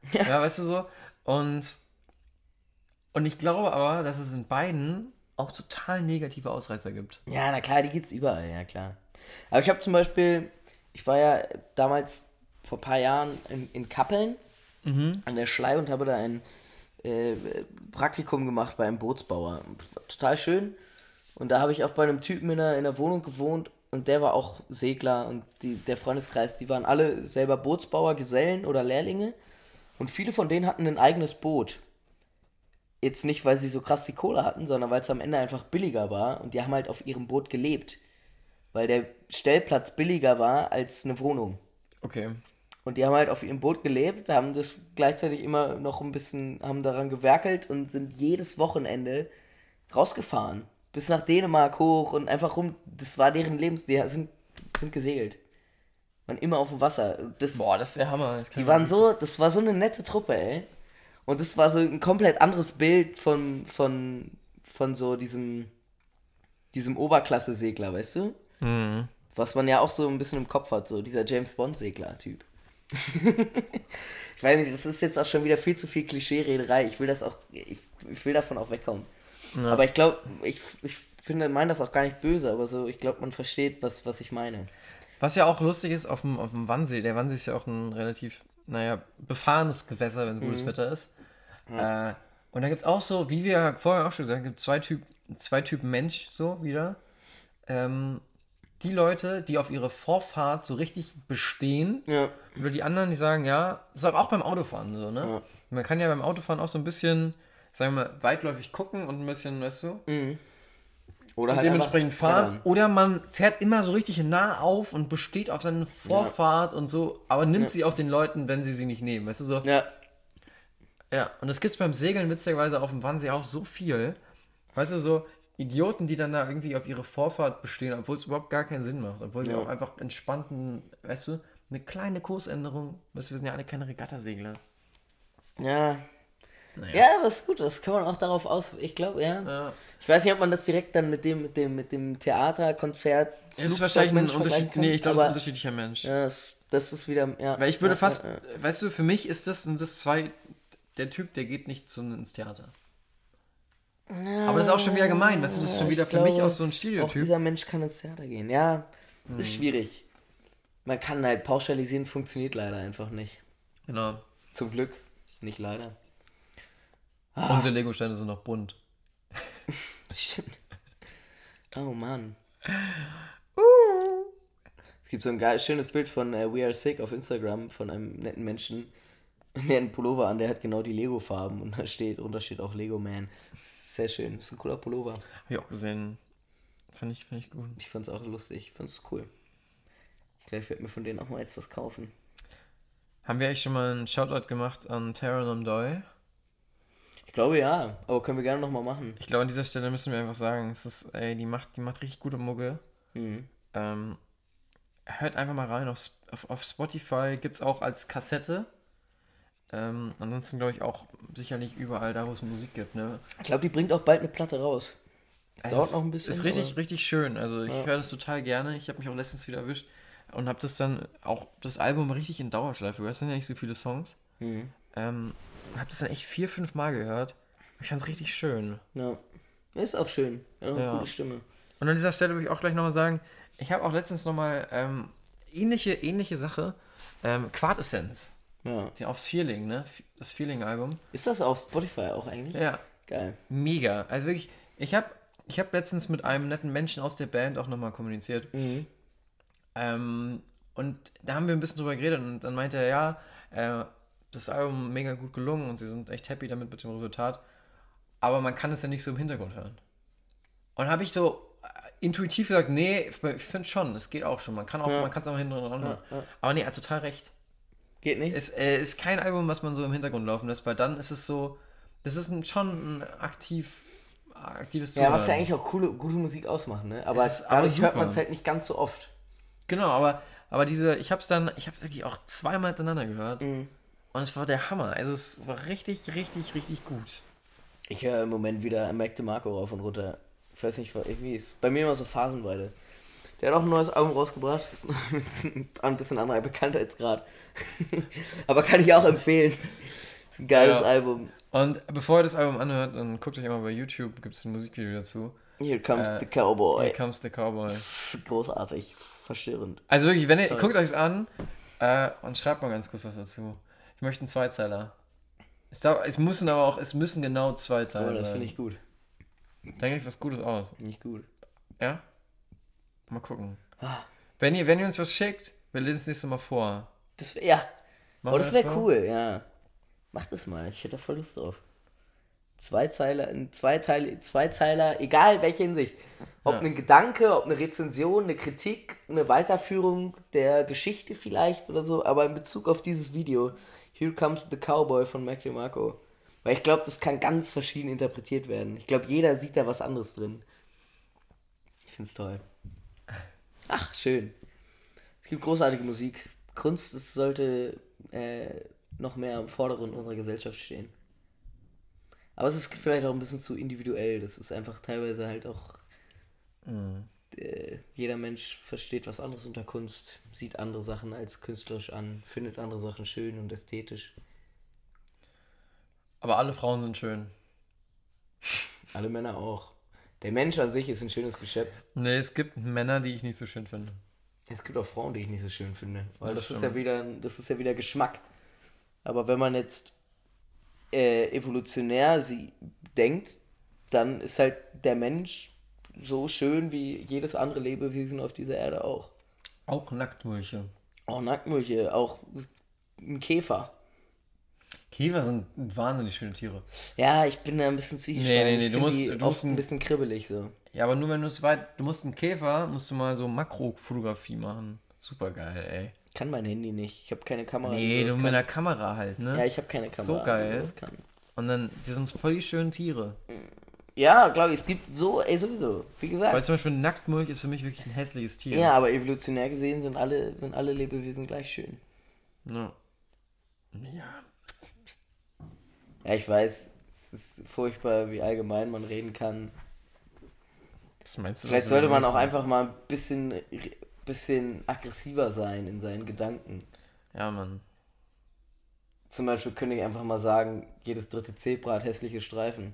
Ja. weißt du so? Und, und ich glaube aber, dass es in beiden auch total negative Ausreißer gibt. Ja, na klar, die gibt's überall, ja klar. Aber ich habe zum Beispiel, ich war ja damals vor ein paar Jahren in, in Kappeln an der Schlei und habe da ein äh, Praktikum gemacht bei einem Bootsbauer. Total schön. Und da habe ich auch bei einem Typen in einer, in einer Wohnung gewohnt und der war auch Segler und die, der Freundeskreis, die waren alle selber Bootsbauer, Gesellen oder Lehrlinge. Und viele von denen hatten ein eigenes Boot. Jetzt nicht, weil sie so krass die Kohle hatten, sondern weil es am Ende einfach billiger war und die haben halt auf ihrem Boot gelebt. Weil der Stellplatz billiger war als eine Wohnung. Okay. Und die haben halt auf ihrem Boot gelebt, haben das gleichzeitig immer noch ein bisschen, haben daran gewerkelt und sind jedes Wochenende rausgefahren. Bis nach Dänemark hoch und einfach rum. Das war deren Lebens, die sind, sind gesegelt. Waren immer auf dem Wasser. Das, Boah, das ist der Hammer. Die waren so, das war so eine nette Truppe, ey. Und das war so ein komplett anderes Bild von, von, von so diesem, diesem Oberklasse-Segler, weißt du? Was man ja auch so ein bisschen im Kopf hat, so dieser James Bond-Segler-Typ. ich weiß nicht, das ist jetzt auch schon wieder viel zu viel Klischee-Rederei. Ich will das auch, ich, ich will davon auch wegkommen. Ja. Aber ich glaube, ich, ich finde, meine das auch gar nicht böse, aber so, ich glaube, man versteht, was, was ich meine. Was ja auch lustig ist auf dem, auf dem Wannsee, der Wannsee ist ja auch ein relativ, naja, befahrenes Gewässer, wenn es gutes Wetter ist. Äh, und da gibt es auch so, wie wir vorher auch schon gesagt haben, gibt zwei, typ, zwei Typen Mensch so wieder. Ähm, die Leute, die auf ihre Vorfahrt so richtig bestehen, Ja. oder die anderen, die sagen, ja, das ist aber auch beim Autofahren so, ne? Ja. Man kann ja beim Autofahren auch so ein bisschen, sagen wir mal, weitläufig gucken und ein bisschen, weißt du, Oder und halt dementsprechend einfach fahren. ballern. Oder man fährt immer so richtig nah auf und besteht auf seine Vorfahrt und so, aber nimmt sie auch den Leuten, wenn sie sie nicht nehmen. Weißt du so? Ja, Ja, und das gibt es beim Segeln witzigerweise auf dem Wannsee auch so viel. Weißt du, so Idioten, die dann da irgendwie auf ihre Vorfahrt bestehen, obwohl es überhaupt gar keinen Sinn macht. Obwohl sie Ja. auch einfach entspannten, weißt du, eine kleine Kursänderung. Weißt du, wir sind ja alle keine Regattasegler. ja. Ja, aber ist gut, das kann man auch darauf aus. Ich glaube, ja. Ja. Ich weiß nicht, ob man das direkt dann mit dem, mit dem, mit dem Theater, Konzert, Es ist wahrscheinlich ein Unterschied. Nee, ich glaube, es ist ein unterschiedlicher Mensch. Ja, das, das ist wieder, ja. Weil ich würde ja, fast, ja, ja. weißt du, für mich ist das, sind das zwei, der Typ, der geht nicht zu, ins Theater. Aber das ist auch schon wieder gemein, weißt du, das ist schon ich wieder für mich glaube, auch so ein Auch Stereotyp. dieser Mensch kann ins Theater gehen. Ja, Mhm. ist schwierig. Man kann halt pauschalisieren, funktioniert leider einfach nicht. Genau. Zum Glück, nicht leider. Unsere Lego-Steine sind noch bunt. Stimmt. Oh Mann. Es gibt so ein geil, schönes Bild von äh, We Are Sick auf Instagram von einem netten Menschen. Und der hat einen Pullover an, der hat genau die Lego-Farben und da steht, drunter steht auch Lego Man. Sehr schön, ist ein cooler Pullover. Hab ich auch gesehen. Fand ich, fand ich gut. Ich fand's auch lustig, ich fand's cool. Ich glaube, ich werde mir von denen auch mal jetzt was kaufen. Haben wir eigentlich schon mal einen Shoutout gemacht an Taron Doy? Ich glaube ja, aber können wir gerne nochmal machen. Ich glaube, an dieser Stelle müssen wir einfach sagen, es ist, ey, die macht, die macht richtig gute Mucke. Mhm. Ähm, hört einfach mal rein. Auf, auf, auf Spotify gibt es auch als Kassette. Ähm, ansonsten glaube ich auch sicherlich überall da, wo es Musik gibt. Ne? Ich glaube, die bringt auch bald eine Platte raus. Also Dauert noch ein bisschen, Ist richtig, aber- richtig schön. Also ich Ja. höre das total gerne. Ich habe mich auch letztens wieder erwischt und habe das dann auch das Album richtig in Dauerschleife gehört. Es sind ja nicht so viele Songs. Mhm. Ähm, habe das dann echt vier, fünf Mal gehört. Ich fand es richtig schön. Ja. Ist auch schön. Ja, eine Ja. coole Stimme. Und an dieser Stelle würde ich auch gleich nochmal sagen, ich habe auch letztens nochmal ähm, ähnliche, ähnliche Sache. Ähm, Quintessenz. Ja. Die aufs Feeling, ne? Das Feeling-Album. Ist das auf Spotify auch eigentlich? Ja, Geil. mega. Also wirklich, ich habe ich hab letztens mit einem netten Menschen aus der Band auch nochmal kommuniziert. Mhm. Ähm, und da haben wir ein bisschen drüber geredet und dann meinte er, ja, äh, das Album mega gut gelungen und sie sind echt happy damit mit dem Resultat. Aber man kann es ja nicht so im Hintergrund hören. Und habe ich so äh, intuitiv gesagt, nee, ich finde schon, es geht auch schon. Man kann auch, Ja. man kann es auch im Hintergrund anhören. Ja, ja. Aber nee, er hat total recht. Geht nicht? Es äh, ist kein Album, was man so im Hintergrund laufen lässt, weil dann ist es so, das ist ein, schon ein aktiv, aktives ja, was ja Zuhören. eigentlich auch coole, gute Musik ausmacht, ne? Aber Es ist aber dadurch hört man es halt nicht ganz so oft. Genau, aber, aber diese, ich hab's dann, ich hab's wirklich auch zweimal hintereinander gehört Mhm. und es war der Hammer. Also es war richtig, richtig, richtig gut. Ich höre im Moment wieder Mac DeMarco rauf und runter. Ich weiß nicht, irgendwie ist bei mir immer so phasenweise. Der hat auch ein neues Album rausgebracht. Ist ein bisschen anderer Bekanntheitsgrad. Aber kann ich auch empfehlen. Ist ein geiles Ja. Album. Und bevor ihr das Album anhört, dann guckt euch immer bei YouTube, gibt es ein Musikvideo dazu. Here comes Äh, the Cowboy. Here comes the Cowboy. Großartig. Verstörend. Also wirklich, wenn ihr, guckt euch an äh, und schreibt mal ganz kurz was dazu. Ich möchte einen Zweizeiler. Es, darf, es müssen aber auch, es müssen genau zwei Zeilen Aber das finde ich gut. Denke ich was Gutes aus. Nicht gut. Ja? Mal gucken. Ah. Wenn ihr, wenn ihr uns was schickt, wir lesen es nächste Mal vor. Das ja. Machen Oh, das wäre so? cool, ja. Mach das mal. Ich hätte da voll Lust drauf. Zwei Zeiler, ein Zweiteiler, Zweizeiler, egal welche Hinsicht. Ob Ja. ein Gedanke, ob eine Rezension, eine Kritik, eine Weiterführung der Geschichte vielleicht oder so, aber in Bezug auf dieses Video, Here Comes the Cowboy von Mac DeMarco. Weil ich glaube, das kann ganz verschieden interpretiert werden. Ich glaube, jeder sieht da was anderes drin. Ich find's toll. Ach, schön. Es gibt großartige Musik. Kunst, das sollte äh, noch mehr am Vorderen unserer Gesellschaft stehen. Aber es ist vielleicht auch ein bisschen zu individuell. Das ist einfach teilweise halt auch. äh, jeder Mensch versteht was anderes unter Kunst, sieht andere Sachen als künstlerisch an, findet andere Sachen schön und ästhetisch. Aber alle Frauen sind schön. Alle Männer auch. Der Mensch an sich ist ein schönes Geschöpf. Nee, es gibt Männer, die ich nicht so schön finde. Es gibt auch Frauen, die ich nicht so schön finde. Weil Das das, ist ja wieder, das ist ja wieder Geschmack. Aber wenn man jetzt äh, evolutionär sie denkt, dann ist halt der Mensch so schön wie jedes andere Lebewesen auf dieser Erde auch. Auch Nacktmulche. Auch Nacktmulche, auch ein Käfer. Käfer sind wahnsinnig schöne Tiere. Ja, ich bin da ein bisschen zwiegespalten. Nee, nee, nee, du musst- du musst ein bisschen kribbelig so. Ja, aber nur wenn du es weit. Du musst einen Käfer, musst du mal so Makrofotografie machen. Super geil, ey. Kann mein Handy nicht. Ich habe keine Kamera. Nee, sowas du mit kann. einer Kamera halt, ne? Ja, ich habe keine Kamera. So geil. sowas Kann. Und dann, die sind voll die schönen Tiere. Ja, glaube ich, es gibt so, ey, sowieso. Wie gesagt. Weil zum Beispiel ein Nacktmulch ist für mich wirklich ein hässliches Tier. Ja, aber evolutionär gesehen sind alle, sind alle Lebewesen gleich schön. Ja. Ja. Ja, ich weiß, es ist furchtbar, wie allgemein man reden kann. Das meinst du Vielleicht sollte man auch einfach mal ein bisschen, bisschen aggressiver sein in seinen Gedanken. Ja, Mann. Zum Beispiel könnte ich einfach mal sagen, jedes dritte Zebra hat hässliche Streifen.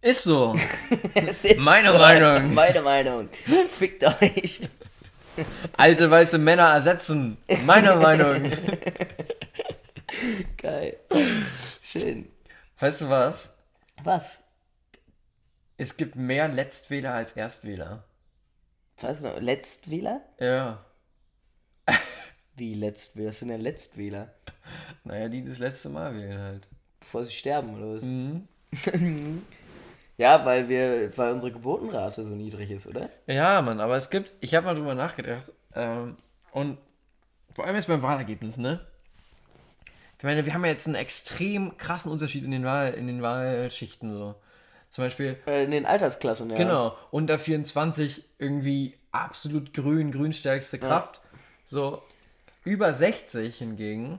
Ist so. Ist Meine Meinung. Meine Meinung. Fickt euch. Alte weiße Männer ersetzen. Meiner Meinung. Geil. Schön. Weißt du was? Was? Es gibt mehr Letztwähler als Erstwähler. Was? Letztwähler? Ja. Wie Letztwähler? Was sind denn Letztwähler? Naja, die das letzte Mal wählen halt. Bevor sie sterben, oder was? Mhm. Ja, weil wir, weil unsere Geburtenrate so niedrig ist, oder? Ja, Mann, aber es gibt, ich habe mal drüber nachgedacht, ähm, und vor allem jetzt beim Wahlergebnis, ne? Ich meine, wir haben ja jetzt einen extrem krassen Unterschied in den, Wahl, in den Wahlschichten so. Zum Beispiel, Äh, In den Altersklassen, ja. genau, unter 24 irgendwie absolut grün, grünstärkste Kraft. So, über 60 hingegen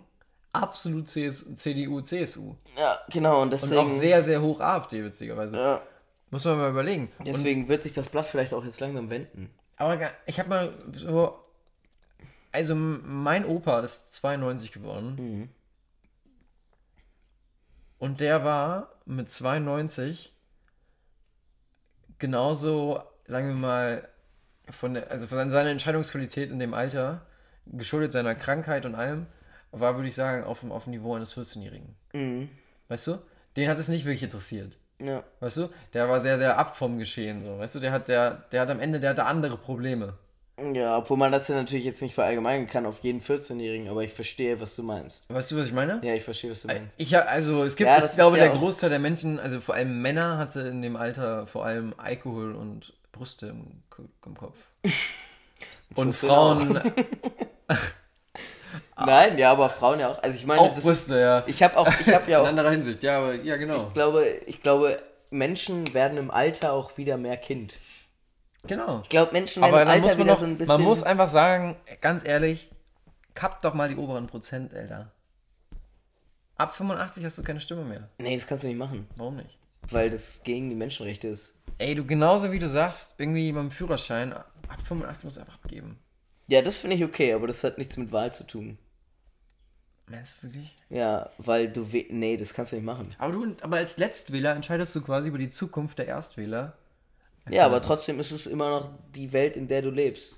absolut CS, CDU, CSU. Ja, genau. Und Und deswegen, auch sehr, sehr hoch AfD, witzigerweise. ja, Muss man mal überlegen. Und deswegen wird sich das Blatt vielleicht auch jetzt langsam wenden. Aber ich habe mal so. Also, mein Opa ist 92 geworden. Und der war mit 92 genauso, sagen wir mal, von der, also von seiner Entscheidungsqualität in dem Alter, geschuldet seiner Krankheit und allem, war, würde ich sagen, auf dem, auf dem Niveau eines 14-Jährigen. Mhm. Weißt du? Den hat es nicht wirklich interessiert. Ja. Weißt du? Der war sehr, sehr ab vom Geschehen. So. Weißt du, der hat, der, der hat am Ende, der hatte andere Probleme. Ja, obwohl man das ja natürlich jetzt nicht verallgemeinern kann auf jeden 14-Jährigen, aber ich verstehe, was du meinst. Weißt du, was ich meine? Ja, ich verstehe, was du meinst. Ich also es gibt, Ja, ich glaube, ja der Großteil der Menschen, also vor allem Männer, hatte in dem Alter vor allem Alkohol und Brüste im, im Kopf. Und Frauen Nein, ja, aber Frauen ja auch. Also ich meine, auch das, Brüste, ja. ich habe auch, ich habe ja In auch, anderer Hinsicht, ja, aber ja, genau. ich glaube, ich glaube, Menschen werden im Alter auch wieder mehr Kind. Genau. Ich glaube, Menschen werden Aber dann Alter muss man wieder doch, so ein bisschen. man muss einfach sagen, ganz ehrlich, kappt doch mal die oberen Prozent, Alter. Ab 85 hast du keine Stimme mehr. nee, das kannst du nicht machen, Warum nicht? weil das gegen die Menschenrechte ist. Ey, du genauso wie du sagst, irgendwie beim Führerschein, ab 85 musst du einfach abgeben. Ja, das finde ich okay, aber das hat nichts mit Wahl zu tun. Meinst du wirklich? Ja, weil du we nee, das kannst du nicht machen. Aber du, aber als Letztwähler entscheidest du quasi über die Zukunft der Erstwähler. Ja, aber trotzdem ist es immer noch die Welt, in der du lebst.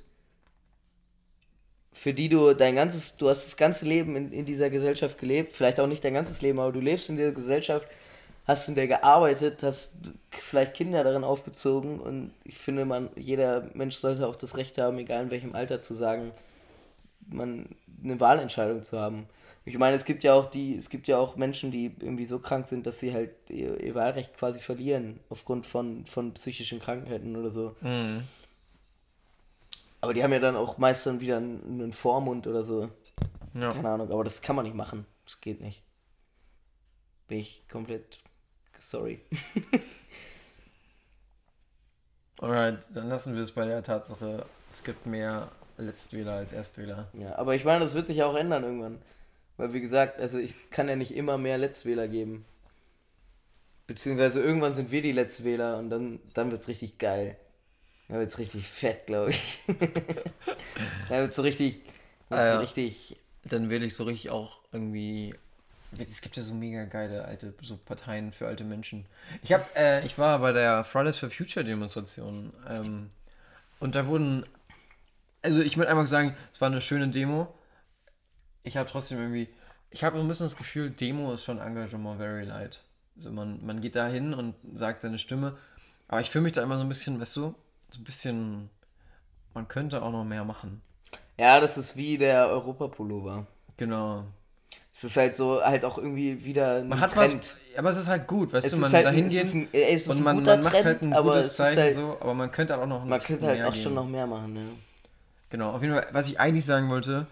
Für die du dein ganzes, du hast das ganze Leben in, in dieser Gesellschaft gelebt, vielleicht auch nicht dein ganzes Leben, aber du lebst in dieser Gesellschaft, hast in der gearbeitet, hast vielleicht Kinder darin aufgezogen und ich finde, man, jeder Mensch sollte auch das Recht haben, egal in welchem Alter, zu sagen, man eine Wahlentscheidung zu haben. Ich meine, es gibt ja auch die, es gibt ja auch Menschen, die irgendwie so krank sind, dass sie halt ihr, ihr Wahlrecht quasi verlieren aufgrund von, von psychischen Krankheiten oder so. Aber die haben ja dann auch meist dann wieder einen, einen Vormund oder so. Ja. Keine Ahnung, aber das kann man nicht machen. Das geht nicht. Bin ich komplett sorry. Alright, dann lassen wir es bei der Tatsache, es gibt mehr Letztwähler als Erstwähler. Ja, aber ich meine, das wird sich ja auch ändern irgendwann. Weil wie gesagt, also ich kann ja nicht immer mehr Letztwähler geben. Beziehungsweise irgendwann sind wir die Letztwähler und dann, dann wird's richtig geil. Da wird's richtig fett, glaube ich. da wird's so richtig. Wird's so Äh, richtig. Dann wähle ich so richtig auch irgendwie. Es gibt ja so mega geile alte so Parteien für alte Menschen. Ich habe, äh, ich war bei der Fridays for Future Demonstration ähm, und da wurden, also ich würde einfach sagen, es war eine schöne Demo. Ich habe trotzdem irgendwie, ich habe so ein bisschen das Gefühl, Demo ist schon Engagement very light. Also man, man geht da hin und sagt seine Stimme, aber ich fühle mich da immer so ein bisschen, weißt du, so ein bisschen, man könnte auch noch mehr machen. Ja, das ist wie der Europapullover. Genau. Es ist halt so, halt auch irgendwie wieder ein Man hat Trend. was, aber es ist halt gut, weißt Es du, man halt da hingehen und man, man macht Trend, halt ein gutes Zeichen halt- so, aber man könnte halt auch noch Man könnte halt auch schon gehen. noch mehr machen, ne? Genau, auf jeden Fall, was ich eigentlich sagen wollte,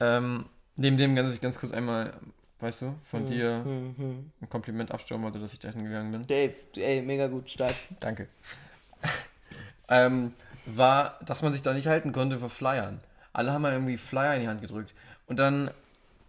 ähm, neben dem, dass ich ganz kurz einmal, weißt du, von dir Mhm. ein Kompliment abstauben wollte, dass ich dahin gegangen bin. Ey, ey, mega gut, stark. Danke. ähm, war, dass man sich da nicht halten konnte vor Flyern. Alle haben mal irgendwie Flyer in die Hand gedrückt. Und dann,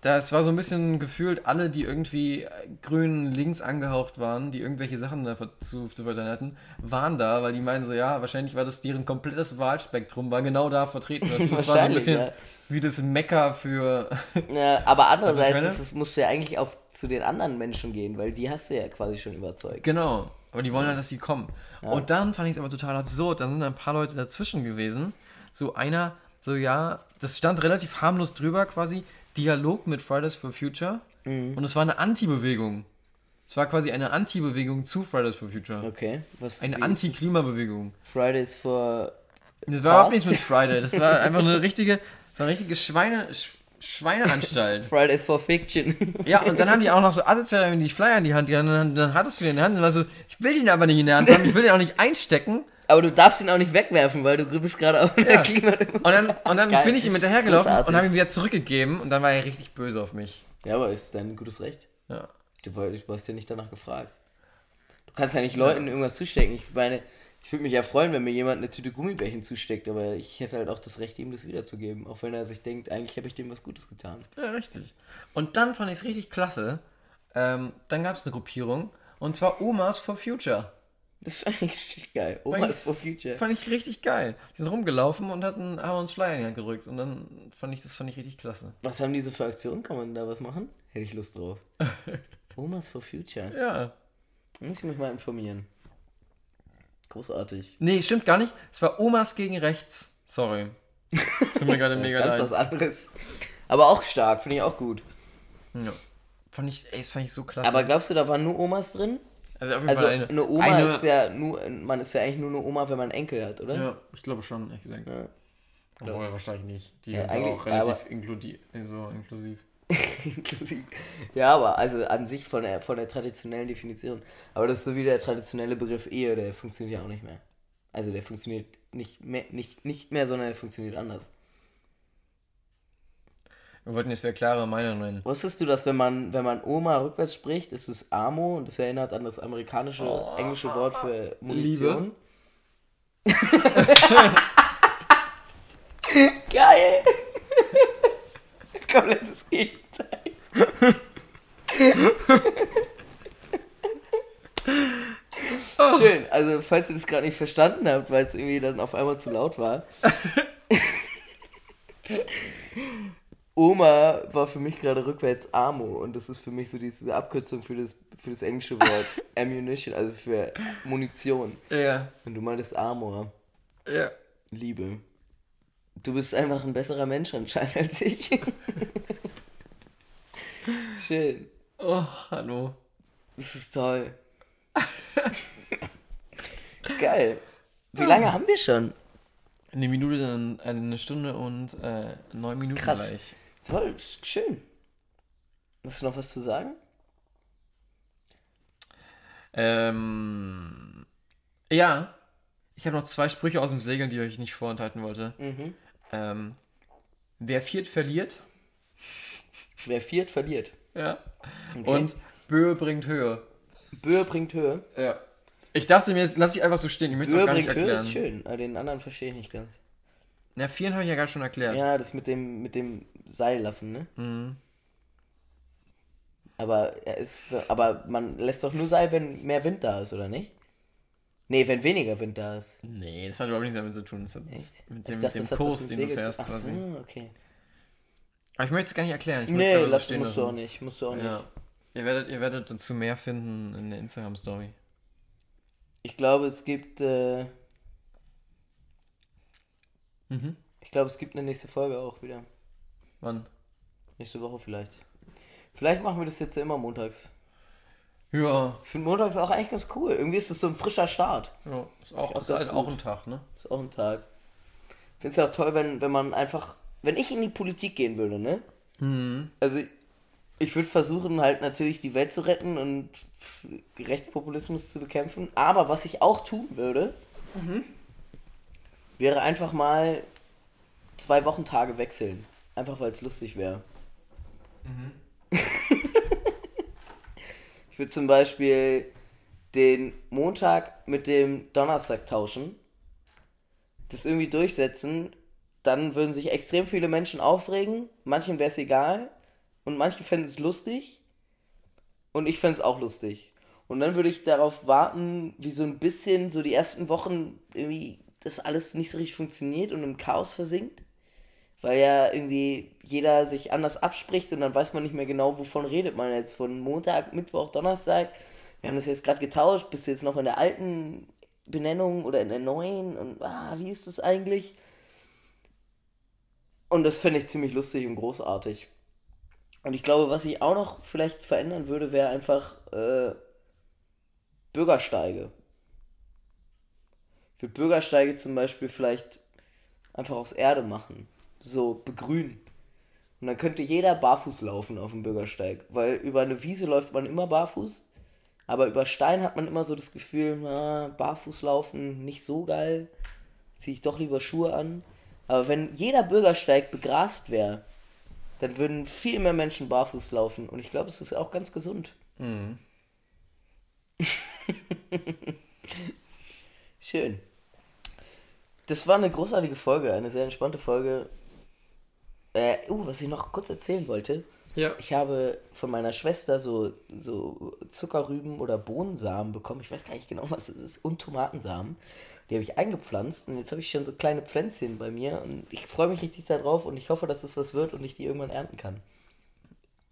das war so ein bisschen gefühlt, alle, die irgendwie grün links angehaucht waren, die irgendwelche Sachen da zu, zu verteilen hatten, waren da, weil die meinen so, ja, wahrscheinlich war das deren komplettes Wahlspektrum, war genau da vertreten. Das, das war so ein bisschen ja. Wie das Mecker für. Ja, aber andererseits ist es, musst du ja eigentlich auf zu den anderen Menschen gehen, weil die hast du ja quasi schon überzeugt. Genau. Aber die wollen halt, dass sie kommen. Und dann fand ich es aber total absurd. Dann sind ein paar Leute dazwischen gewesen. So einer, so ja, das stand relativ harmlos drüber quasi. Dialog mit Fridays for Future. Mhm. Und es war eine Anti-Bewegung. Es war quasi eine Anti-Bewegung zu Fridays for Future. Okay. Was, Eine Anti-Klimabewegung. Fridays for. Das war überhaupt nichts mit Friday. Das war einfach eine richtige, so eine richtige Schweine, Sch Schweineanstalt. Fridays for Fiction. Ja, und dann haben die auch noch so asozial die Flyer in die Hand gehabt. Und dann, dann hattest du den in der Hand und war so, ich will den aber nicht in der Hand haben, ich will den auch nicht einstecken. aber du darfst ihn auch nicht wegwerfen, weil du bist gerade auf der Ja. Klima. Und dann, und dann Geil. bin ich ihm hinterhergelaufen und habe ihn wieder zurückgegeben und dann war er richtig böse auf mich. Ja, aber ist dein gutes Recht. Ja. Du, du hast ja nicht danach gefragt. Du kannst ja nicht Leuten irgendwas zustecken. Ich meine, ich würde mich ja freuen, wenn mir jemand eine Tüte Gummibärchen zusteckt, aber ich hätte halt auch das Recht, ihm das wiederzugeben. Auch wenn er sich denkt, eigentlich habe ich dem was Gutes getan. Ja, richtig. Und dann fand ich es richtig klasse. Ähm, dann gab es eine Gruppierung und zwar Omas for Future. Das ist eigentlich richtig geil. Oma Fand ist ich- for Future. Fand ich richtig geil. Die sind rumgelaufen und hatten, haben uns Flyer in die Hand gedrückt und dann fand ich das fand ich richtig klasse. Was haben die so für Aktionen? Kann man da was machen? Hätte ich Lust drauf. Omas for Future. Ja. Muss ich mich mal informieren. Großartig. Nee, stimmt gar nicht. Es war Omas gegen rechts. Sorry. Tut mir gerade mega Ganz leid. was anderes. Aber auch stark, finde ich auch gut. Ja. Fand ich, ey, das fand ich so klasse. Aber glaubst du, da waren nur Omas drin? also auf jeden Also Fall eine, eine, Oma eine, ist ja nur, man ist ja eigentlich nur eine Oma, wenn man Enkel hat, oder? Ja, ich glaube schon, ehrlich gesagt. Ja. Obwohl, wahrscheinlich nicht. Die Ja, sind auch relativ aber- inkludi so inklusiv. Inklusiv. Ja, aber also an sich von der, von der traditionellen Definition. Aber das ist so wie der traditionelle Begriff Ehe, der funktioniert ja auch nicht mehr. Also der funktioniert nicht mehr, nicht, nicht mehr, sondern er funktioniert anders. Wir wollten jetzt wer klare Meinung nennen. Wusstest du, dass wenn man, wenn man Oma rückwärts spricht, ist es Amo und das erinnert an das amerikanische, englische Wort für Munition? Geil! Komplettes Gegenteil. Schön, also falls ihr das gerade nicht verstanden habt, weil es irgendwie dann auf einmal zu laut war. Oma war für mich gerade rückwärts Amo und das ist für mich so diese Abkürzung für das, für das englische Wort Ammunition, also für Munition. Ja, Und du meintest Amor, ja. Liebe. Du bist einfach ein besserer Mensch anscheinend als ich. Schön. Oh, hallo. Das ist toll. Geil. Wie lange haben wir schon? Eine Minute, dann eine Stunde und äh, neun Minuten Krass. gleich. Voll schön. Hast du noch was zu sagen? Ähm, ja. Ich habe noch zwei Sprüche aus dem Segeln, die ich euch nicht vorenthalten wollte. Mhm. Ähm, wer viert, verliert. Wer viert, verliert. Ja. Okay. Und Böe bringt Höhe. Böe bringt Höhe. Ja. Ich dachte mir, jetzt lass ich einfach so stehen. Ich möchte Böe auch gar nicht bringt Höhe erklären. ist schön, aber den anderen verstehe ich nicht ganz. Na, vieren habe ich ja gerade schon erklärt. Ja, das mit dem, mit dem Seil lassen, ne? Mhm. Aber er ist, aber man lässt doch nur Seil, wenn mehr Wind da ist, oder nicht? Nee, wenn weniger Wind da ist. Nee, das hat überhaupt nichts damit zu tun. Das hat mit Ich dem, dachte, mit dem Kurs, den du fährst Ach so, okay. Aber ich möchte es gar nicht erklären. Ich Nee, so lass, stehen musst du auch nicht. Musst du auch nicht. Ja. Ihr werdet, ihr werdet dazu mehr finden in der Instagram-Story. Ich glaube, es gibt. Äh, Mhm. ich glaube, es gibt eine nächste Folge auch wieder. Wann? Nächste Woche vielleicht. Vielleicht machen wir das jetzt ja immer montags. Ja. Ich finde montags auch eigentlich ganz cool. Irgendwie ist es so ein frischer Start. ja. Ist auch, glaub, ist das halt auch ein Tag, ne? Ist auch ein Tag. Ich finde es ja auch toll, wenn, wenn man einfach. Wenn ich in die Politik gehen würde, ne? Mhm. Also, ich würde versuchen, halt natürlich die Welt zu retten und Rechtspopulismus zu bekämpfen. Aber was ich auch tun würde, wäre einfach mal zwei Wochentage wechseln. Einfach weil es lustig wäre. ich würde zum Beispiel den Montag mit dem Donnerstag tauschen. Das irgendwie durchsetzen. Dann würden sich extrem viele Menschen aufregen. Manchen wäre es egal. Und manche fänden es lustig. Und ich fände es auch lustig. Und dann würde ich darauf warten, wie so ein bisschen so die ersten Wochen irgendwie das alles nicht so richtig funktioniert und im Chaos versinkt. Weil ja irgendwie jeder sich anders abspricht und dann weiß man nicht mehr genau, wovon redet man jetzt. Von Montag, Mittwoch, Donnerstag. Wir haben das jetzt gerade getauscht. Bist du jetzt noch in der alten Benennung oder in der neuen? Und ah, wie ist das eigentlich? Und das fände ich ziemlich lustig und großartig. Und ich glaube, was ich auch noch vielleicht verändern würde, wäre einfach äh, Bürgersteige. Ich würde Bürgersteige zum Beispiel vielleicht einfach aus Erde machen. So begrünen. Und dann könnte jeder barfuß laufen auf dem Bürgersteig. Weil über eine Wiese läuft man immer barfuß. Aber über Stein hat man immer so das Gefühl, na, barfuß laufen, nicht so geil. Ziehe ich doch lieber Schuhe an. Aber wenn jeder Bürgersteig begrast wäre, dann würden viel mehr Menschen barfuß laufen. Und ich glaube, es ist auch ganz gesund. Schön. Das war eine großartige Folge, eine sehr entspannte Folge. Äh, uh, was ich noch kurz erzählen wollte. Ja. Ich habe von meiner Schwester so, so Zuckerrüben oder Bohnensamen bekommen. Ich weiß gar nicht genau, was es ist. Und Tomatensamen. Die habe ich eingepflanzt und jetzt habe ich schon so kleine Pflänzchen bei mir und ich freue mich richtig darauf und ich hoffe, dass es was wird und ich die irgendwann ernten kann.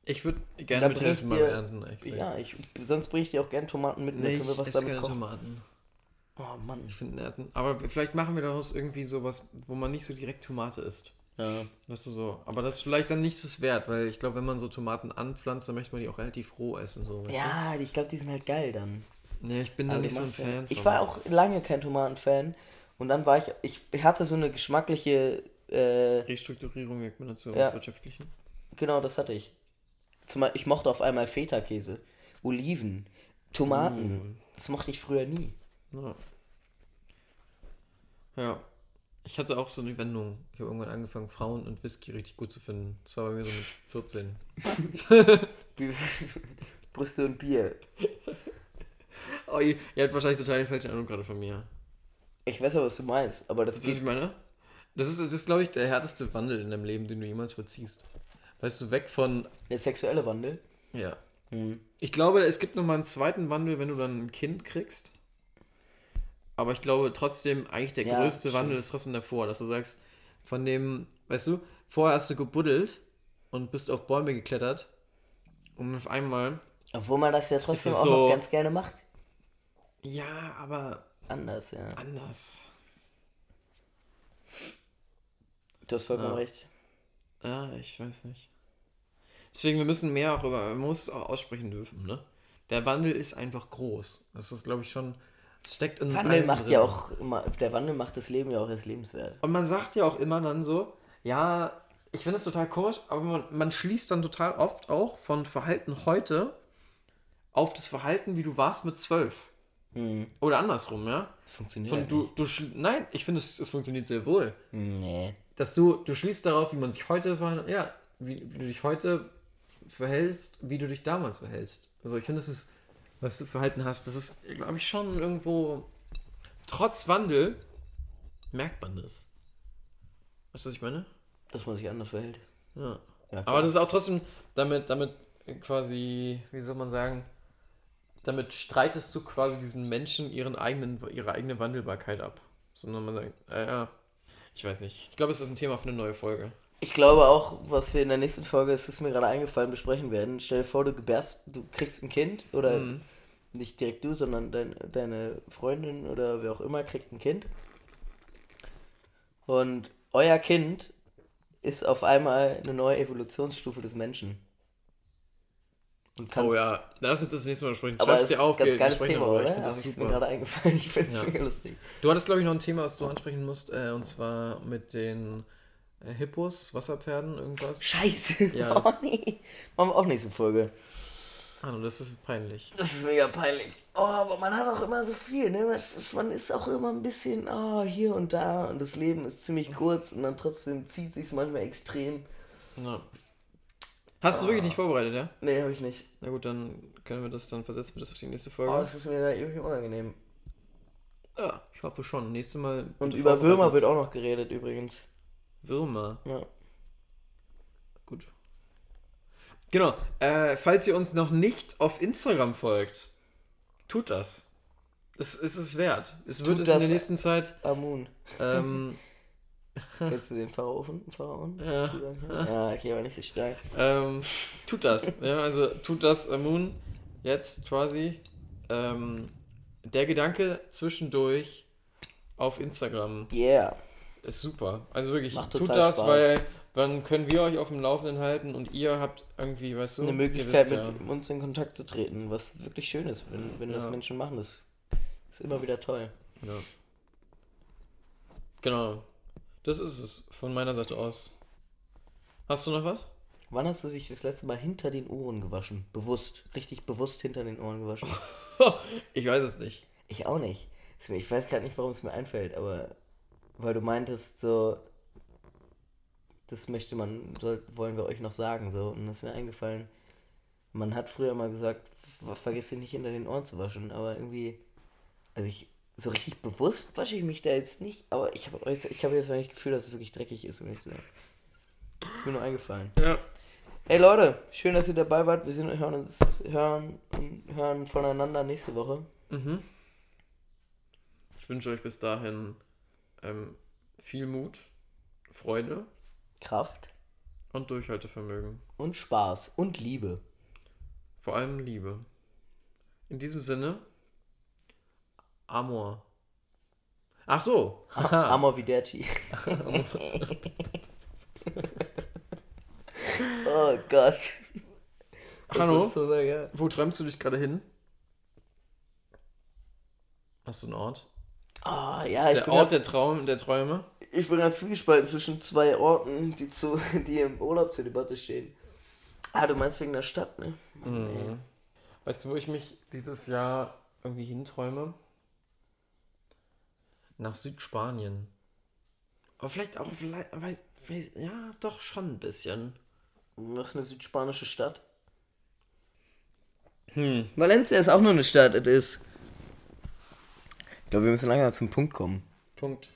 Ich würde gerne ich mithelfen beim Ernten. Ja, ich, sonst bringe ich dir auch gerne Tomaten mit Nee, können wir ich was esse damit keine kochen. Tomaten. Oh Mann. Ich finde Ernten. Aber vielleicht machen wir daraus irgendwie sowas, wo man nicht so direkt Tomate isst. Ja. Weißt du so. Aber das ist vielleicht dann nichts wert, weil ich glaube, wenn man so Tomaten anpflanzt, dann möchte man die auch relativ roh essen. So, Ja, ich glaube, die sind halt geil dann. Nee, ich bin da nicht so ein ja- Fan. Ich war auch lange kein Tomatenfan und dann war ich, ich, hatte so eine geschmackliche, äh, Restrukturierung, wie man dazu Ja. wirtschaftlichen. genau, das hatte ich. Zum Beispiel, ich mochte auf einmal Feta-Käse, Oliven, Tomaten. Das mochte ich früher nie. Ja. ja. Ich hatte auch so eine Wendung. Ich habe irgendwann angefangen, Frauen und Whisky richtig gut zu finden. Das war bei mir so mit 14. Wie- Brüste und Bier. Oh, ihr, ihr habt wahrscheinlich total den falschen Eindruck gerade von mir. Ich weiß aber, was du meinst, aber das Weißt du, was ich meine? Das ist, das ist glaube ich, der härteste Wandel in deinem Leben, den du jemals vollziehst. Weißt du, weg von. der sexuelle Wandel. Ja. Mhm. Ich glaube, es gibt nochmal einen zweiten Wandel, wenn du dann ein Kind kriegst. Aber ich glaube trotzdem, eigentlich der Ja, größte stimmt. Wandel ist trotzdem davor, dass du sagst, von dem, weißt du, vorher hast du gebuddelt und bist auf Bäume geklettert und auf einmal, Obwohl man das ja trotzdem auch so- noch ganz gerne macht. Ja, aber Anders, ja. anders. Du hast vollkommen Ja. recht. Ja, ich weiß nicht. Deswegen, wir müssen mehr auch über, man muss es auch aussprechen dürfen, ne? Der Wandel ist einfach groß. Das ist, glaube ich, schon, steckt in Wandel macht drin. ja auch immer, der Wandel macht das Leben ja auch erst lebenswert. Und man sagt ja auch immer dann so, ja, ich finde es total komisch, aber man, man schließt dann total oft auch von Verhalten heute auf das Verhalten, wie du warst mit zwölf. Oder andersrum, ja? Funktioniert Von du, du nein, ich finde, es, es funktioniert sehr wohl. Nee. Dass du, du schließt darauf, wie man sich heute verhält, ja, wie, wie du dich heute verhältst, wie du dich damals verhältst. Also ich finde, das ist, was du Verhalten hast, das ist, glaube ich, schon irgendwo, trotz Wandel, merkt man das. Weißt du, was ich meine? Dass man sich anders verhält. Ja. Ja. Aber das ist auch trotzdem damit, damit quasi, wie soll man sagen, damit streitest du quasi diesen Menschen ihren eigenen, ihre eigene Wandelbarkeit ab. Sondern man sagt, äh, ja, ich weiß nicht. Ich glaube, es ist ein Thema für eine neue Folge. Ich glaube auch, was wir in der nächsten Folge, es ist mir gerade eingefallen, besprechen werden. Stell dir vor, du gebärst, du kriegst ein Kind oder Mhm. nicht direkt du, sondern dein, deine Freundin oder wer auch immer kriegt ein Kind. Und euer Kind ist auf einmal eine neue Evolutionsstufe des Menschen. Und kann Oh ja, lass uns das nächste Mal sprechen. Aber es ist dir auf, ganz geiles Thema, darüber. oder? Ich finde Das ist mir gerade eingefallen. Ich finde es Ja. mega lustig. Du hattest, glaube ich, noch ein Thema, was du ansprechen musst, äh, und zwar mit den äh, Hippos, Wasserpferden, irgendwas. Scheiße. Ja, oh das- nee. Machen wir auch nächste Folge. Ah, no, das ist peinlich. Das ist mega peinlich. Oh, aber man hat auch immer so viel, ne? Man ist, man ist auch immer ein bisschen oh, hier und da und das Leben ist ziemlich kurz und dann trotzdem zieht sich manchmal extrem. Ja. Hast du wirklich nicht vorbereitet, ja? Nee, habe ich nicht. Na gut, dann können wir das, dann versetzen wir das auf die nächste Folge. Oh, das ist mir da irgendwie unangenehm. ja, ich hoffe schon. Nächstes Mal. Und über Würmer wird auch noch geredet übrigens. Würmer. Ja. Gut. Genau. Äh, falls ihr uns noch nicht auf Instagram folgt, tut das. Es, es ist wert. Es wird Tut es in der nächsten Zeit. Amun. Ähm, Kennst du den Pharaonen? Pharaon? Ja. Ja, okay, aber nicht so stark. ähm, tut das. Ja, also tut das, Amun. Jetzt quasi. Ähm, der Gedanke zwischendurch auf Instagram Yeah. ist super. Also wirklich, Macht tut das, Spaß. weil dann können wir euch auf dem Laufenden halten und ihr habt irgendwie, weißt du, Eine Möglichkeit, wisst ja. mit uns in Kontakt zu treten, was wirklich schön ist, wenn, wenn das Ja. Menschen machen. Das ist immer wieder toll. Ja. Genau. Das ist es von meiner Seite aus. Hast du noch was? Wann hast du dich das letzte Mal hinter den Ohren gewaschen? Bewusst. Richtig bewusst hinter den Ohren gewaschen? ich weiß es nicht. Ich auch nicht. Ich weiß gerade nicht, warum es mir einfällt, aber weil du meintest, so, das möchte man, soll, wollen wir euch noch sagen, so, und das ist mir eingefallen. Man hat früher mal gesagt, ver- vergiss dich nicht hinter den Ohren zu waschen, aber irgendwie, also ich, so richtig bewusst wasche ich mich da jetzt nicht, aber ich habe ich hab jetzt noch nicht das Gefühl, dass es wirklich dreckig ist, wenn ich so. Ist mir nur eingefallen. Ja. Ey Leute, schön, dass ihr dabei wart. Wir sehen, hören uns hören, hören voneinander nächste Woche. Mhm. Ich wünsche euch bis dahin ähm, viel Mut, Freude Kraft und Durchhaltevermögen. und Spaß und Liebe. Vor allem Liebe. In diesem Sinne, Amor. Ach so. Haha. Amor Viderci. oh Gott. Hallo? du sagen, ja? Wo träumst du dich gerade hin? Hast du einen Ort? Ah, ja, ich Der bin, Ort grad, der Traum, der Träume? ich bin gerade zwiegespalten zwischen zwei Orten, die, zu, die im Urlaub zur Debatte stehen. Ah, du meinst wegen der Stadt, ne? Mann. Mhm. Weißt du, wo ich mich dieses Jahr irgendwie hinträume? Nach Südspanien. Aber vielleicht auch, vielleicht, weiß, weiß, ja, doch schon ein bisschen. Was ist eine südspanische Stadt? Hm. Valencia ist auch nur eine Stadt, es ist. Ich glaube, wir müssen langsam zum Punkt kommen. Punkt.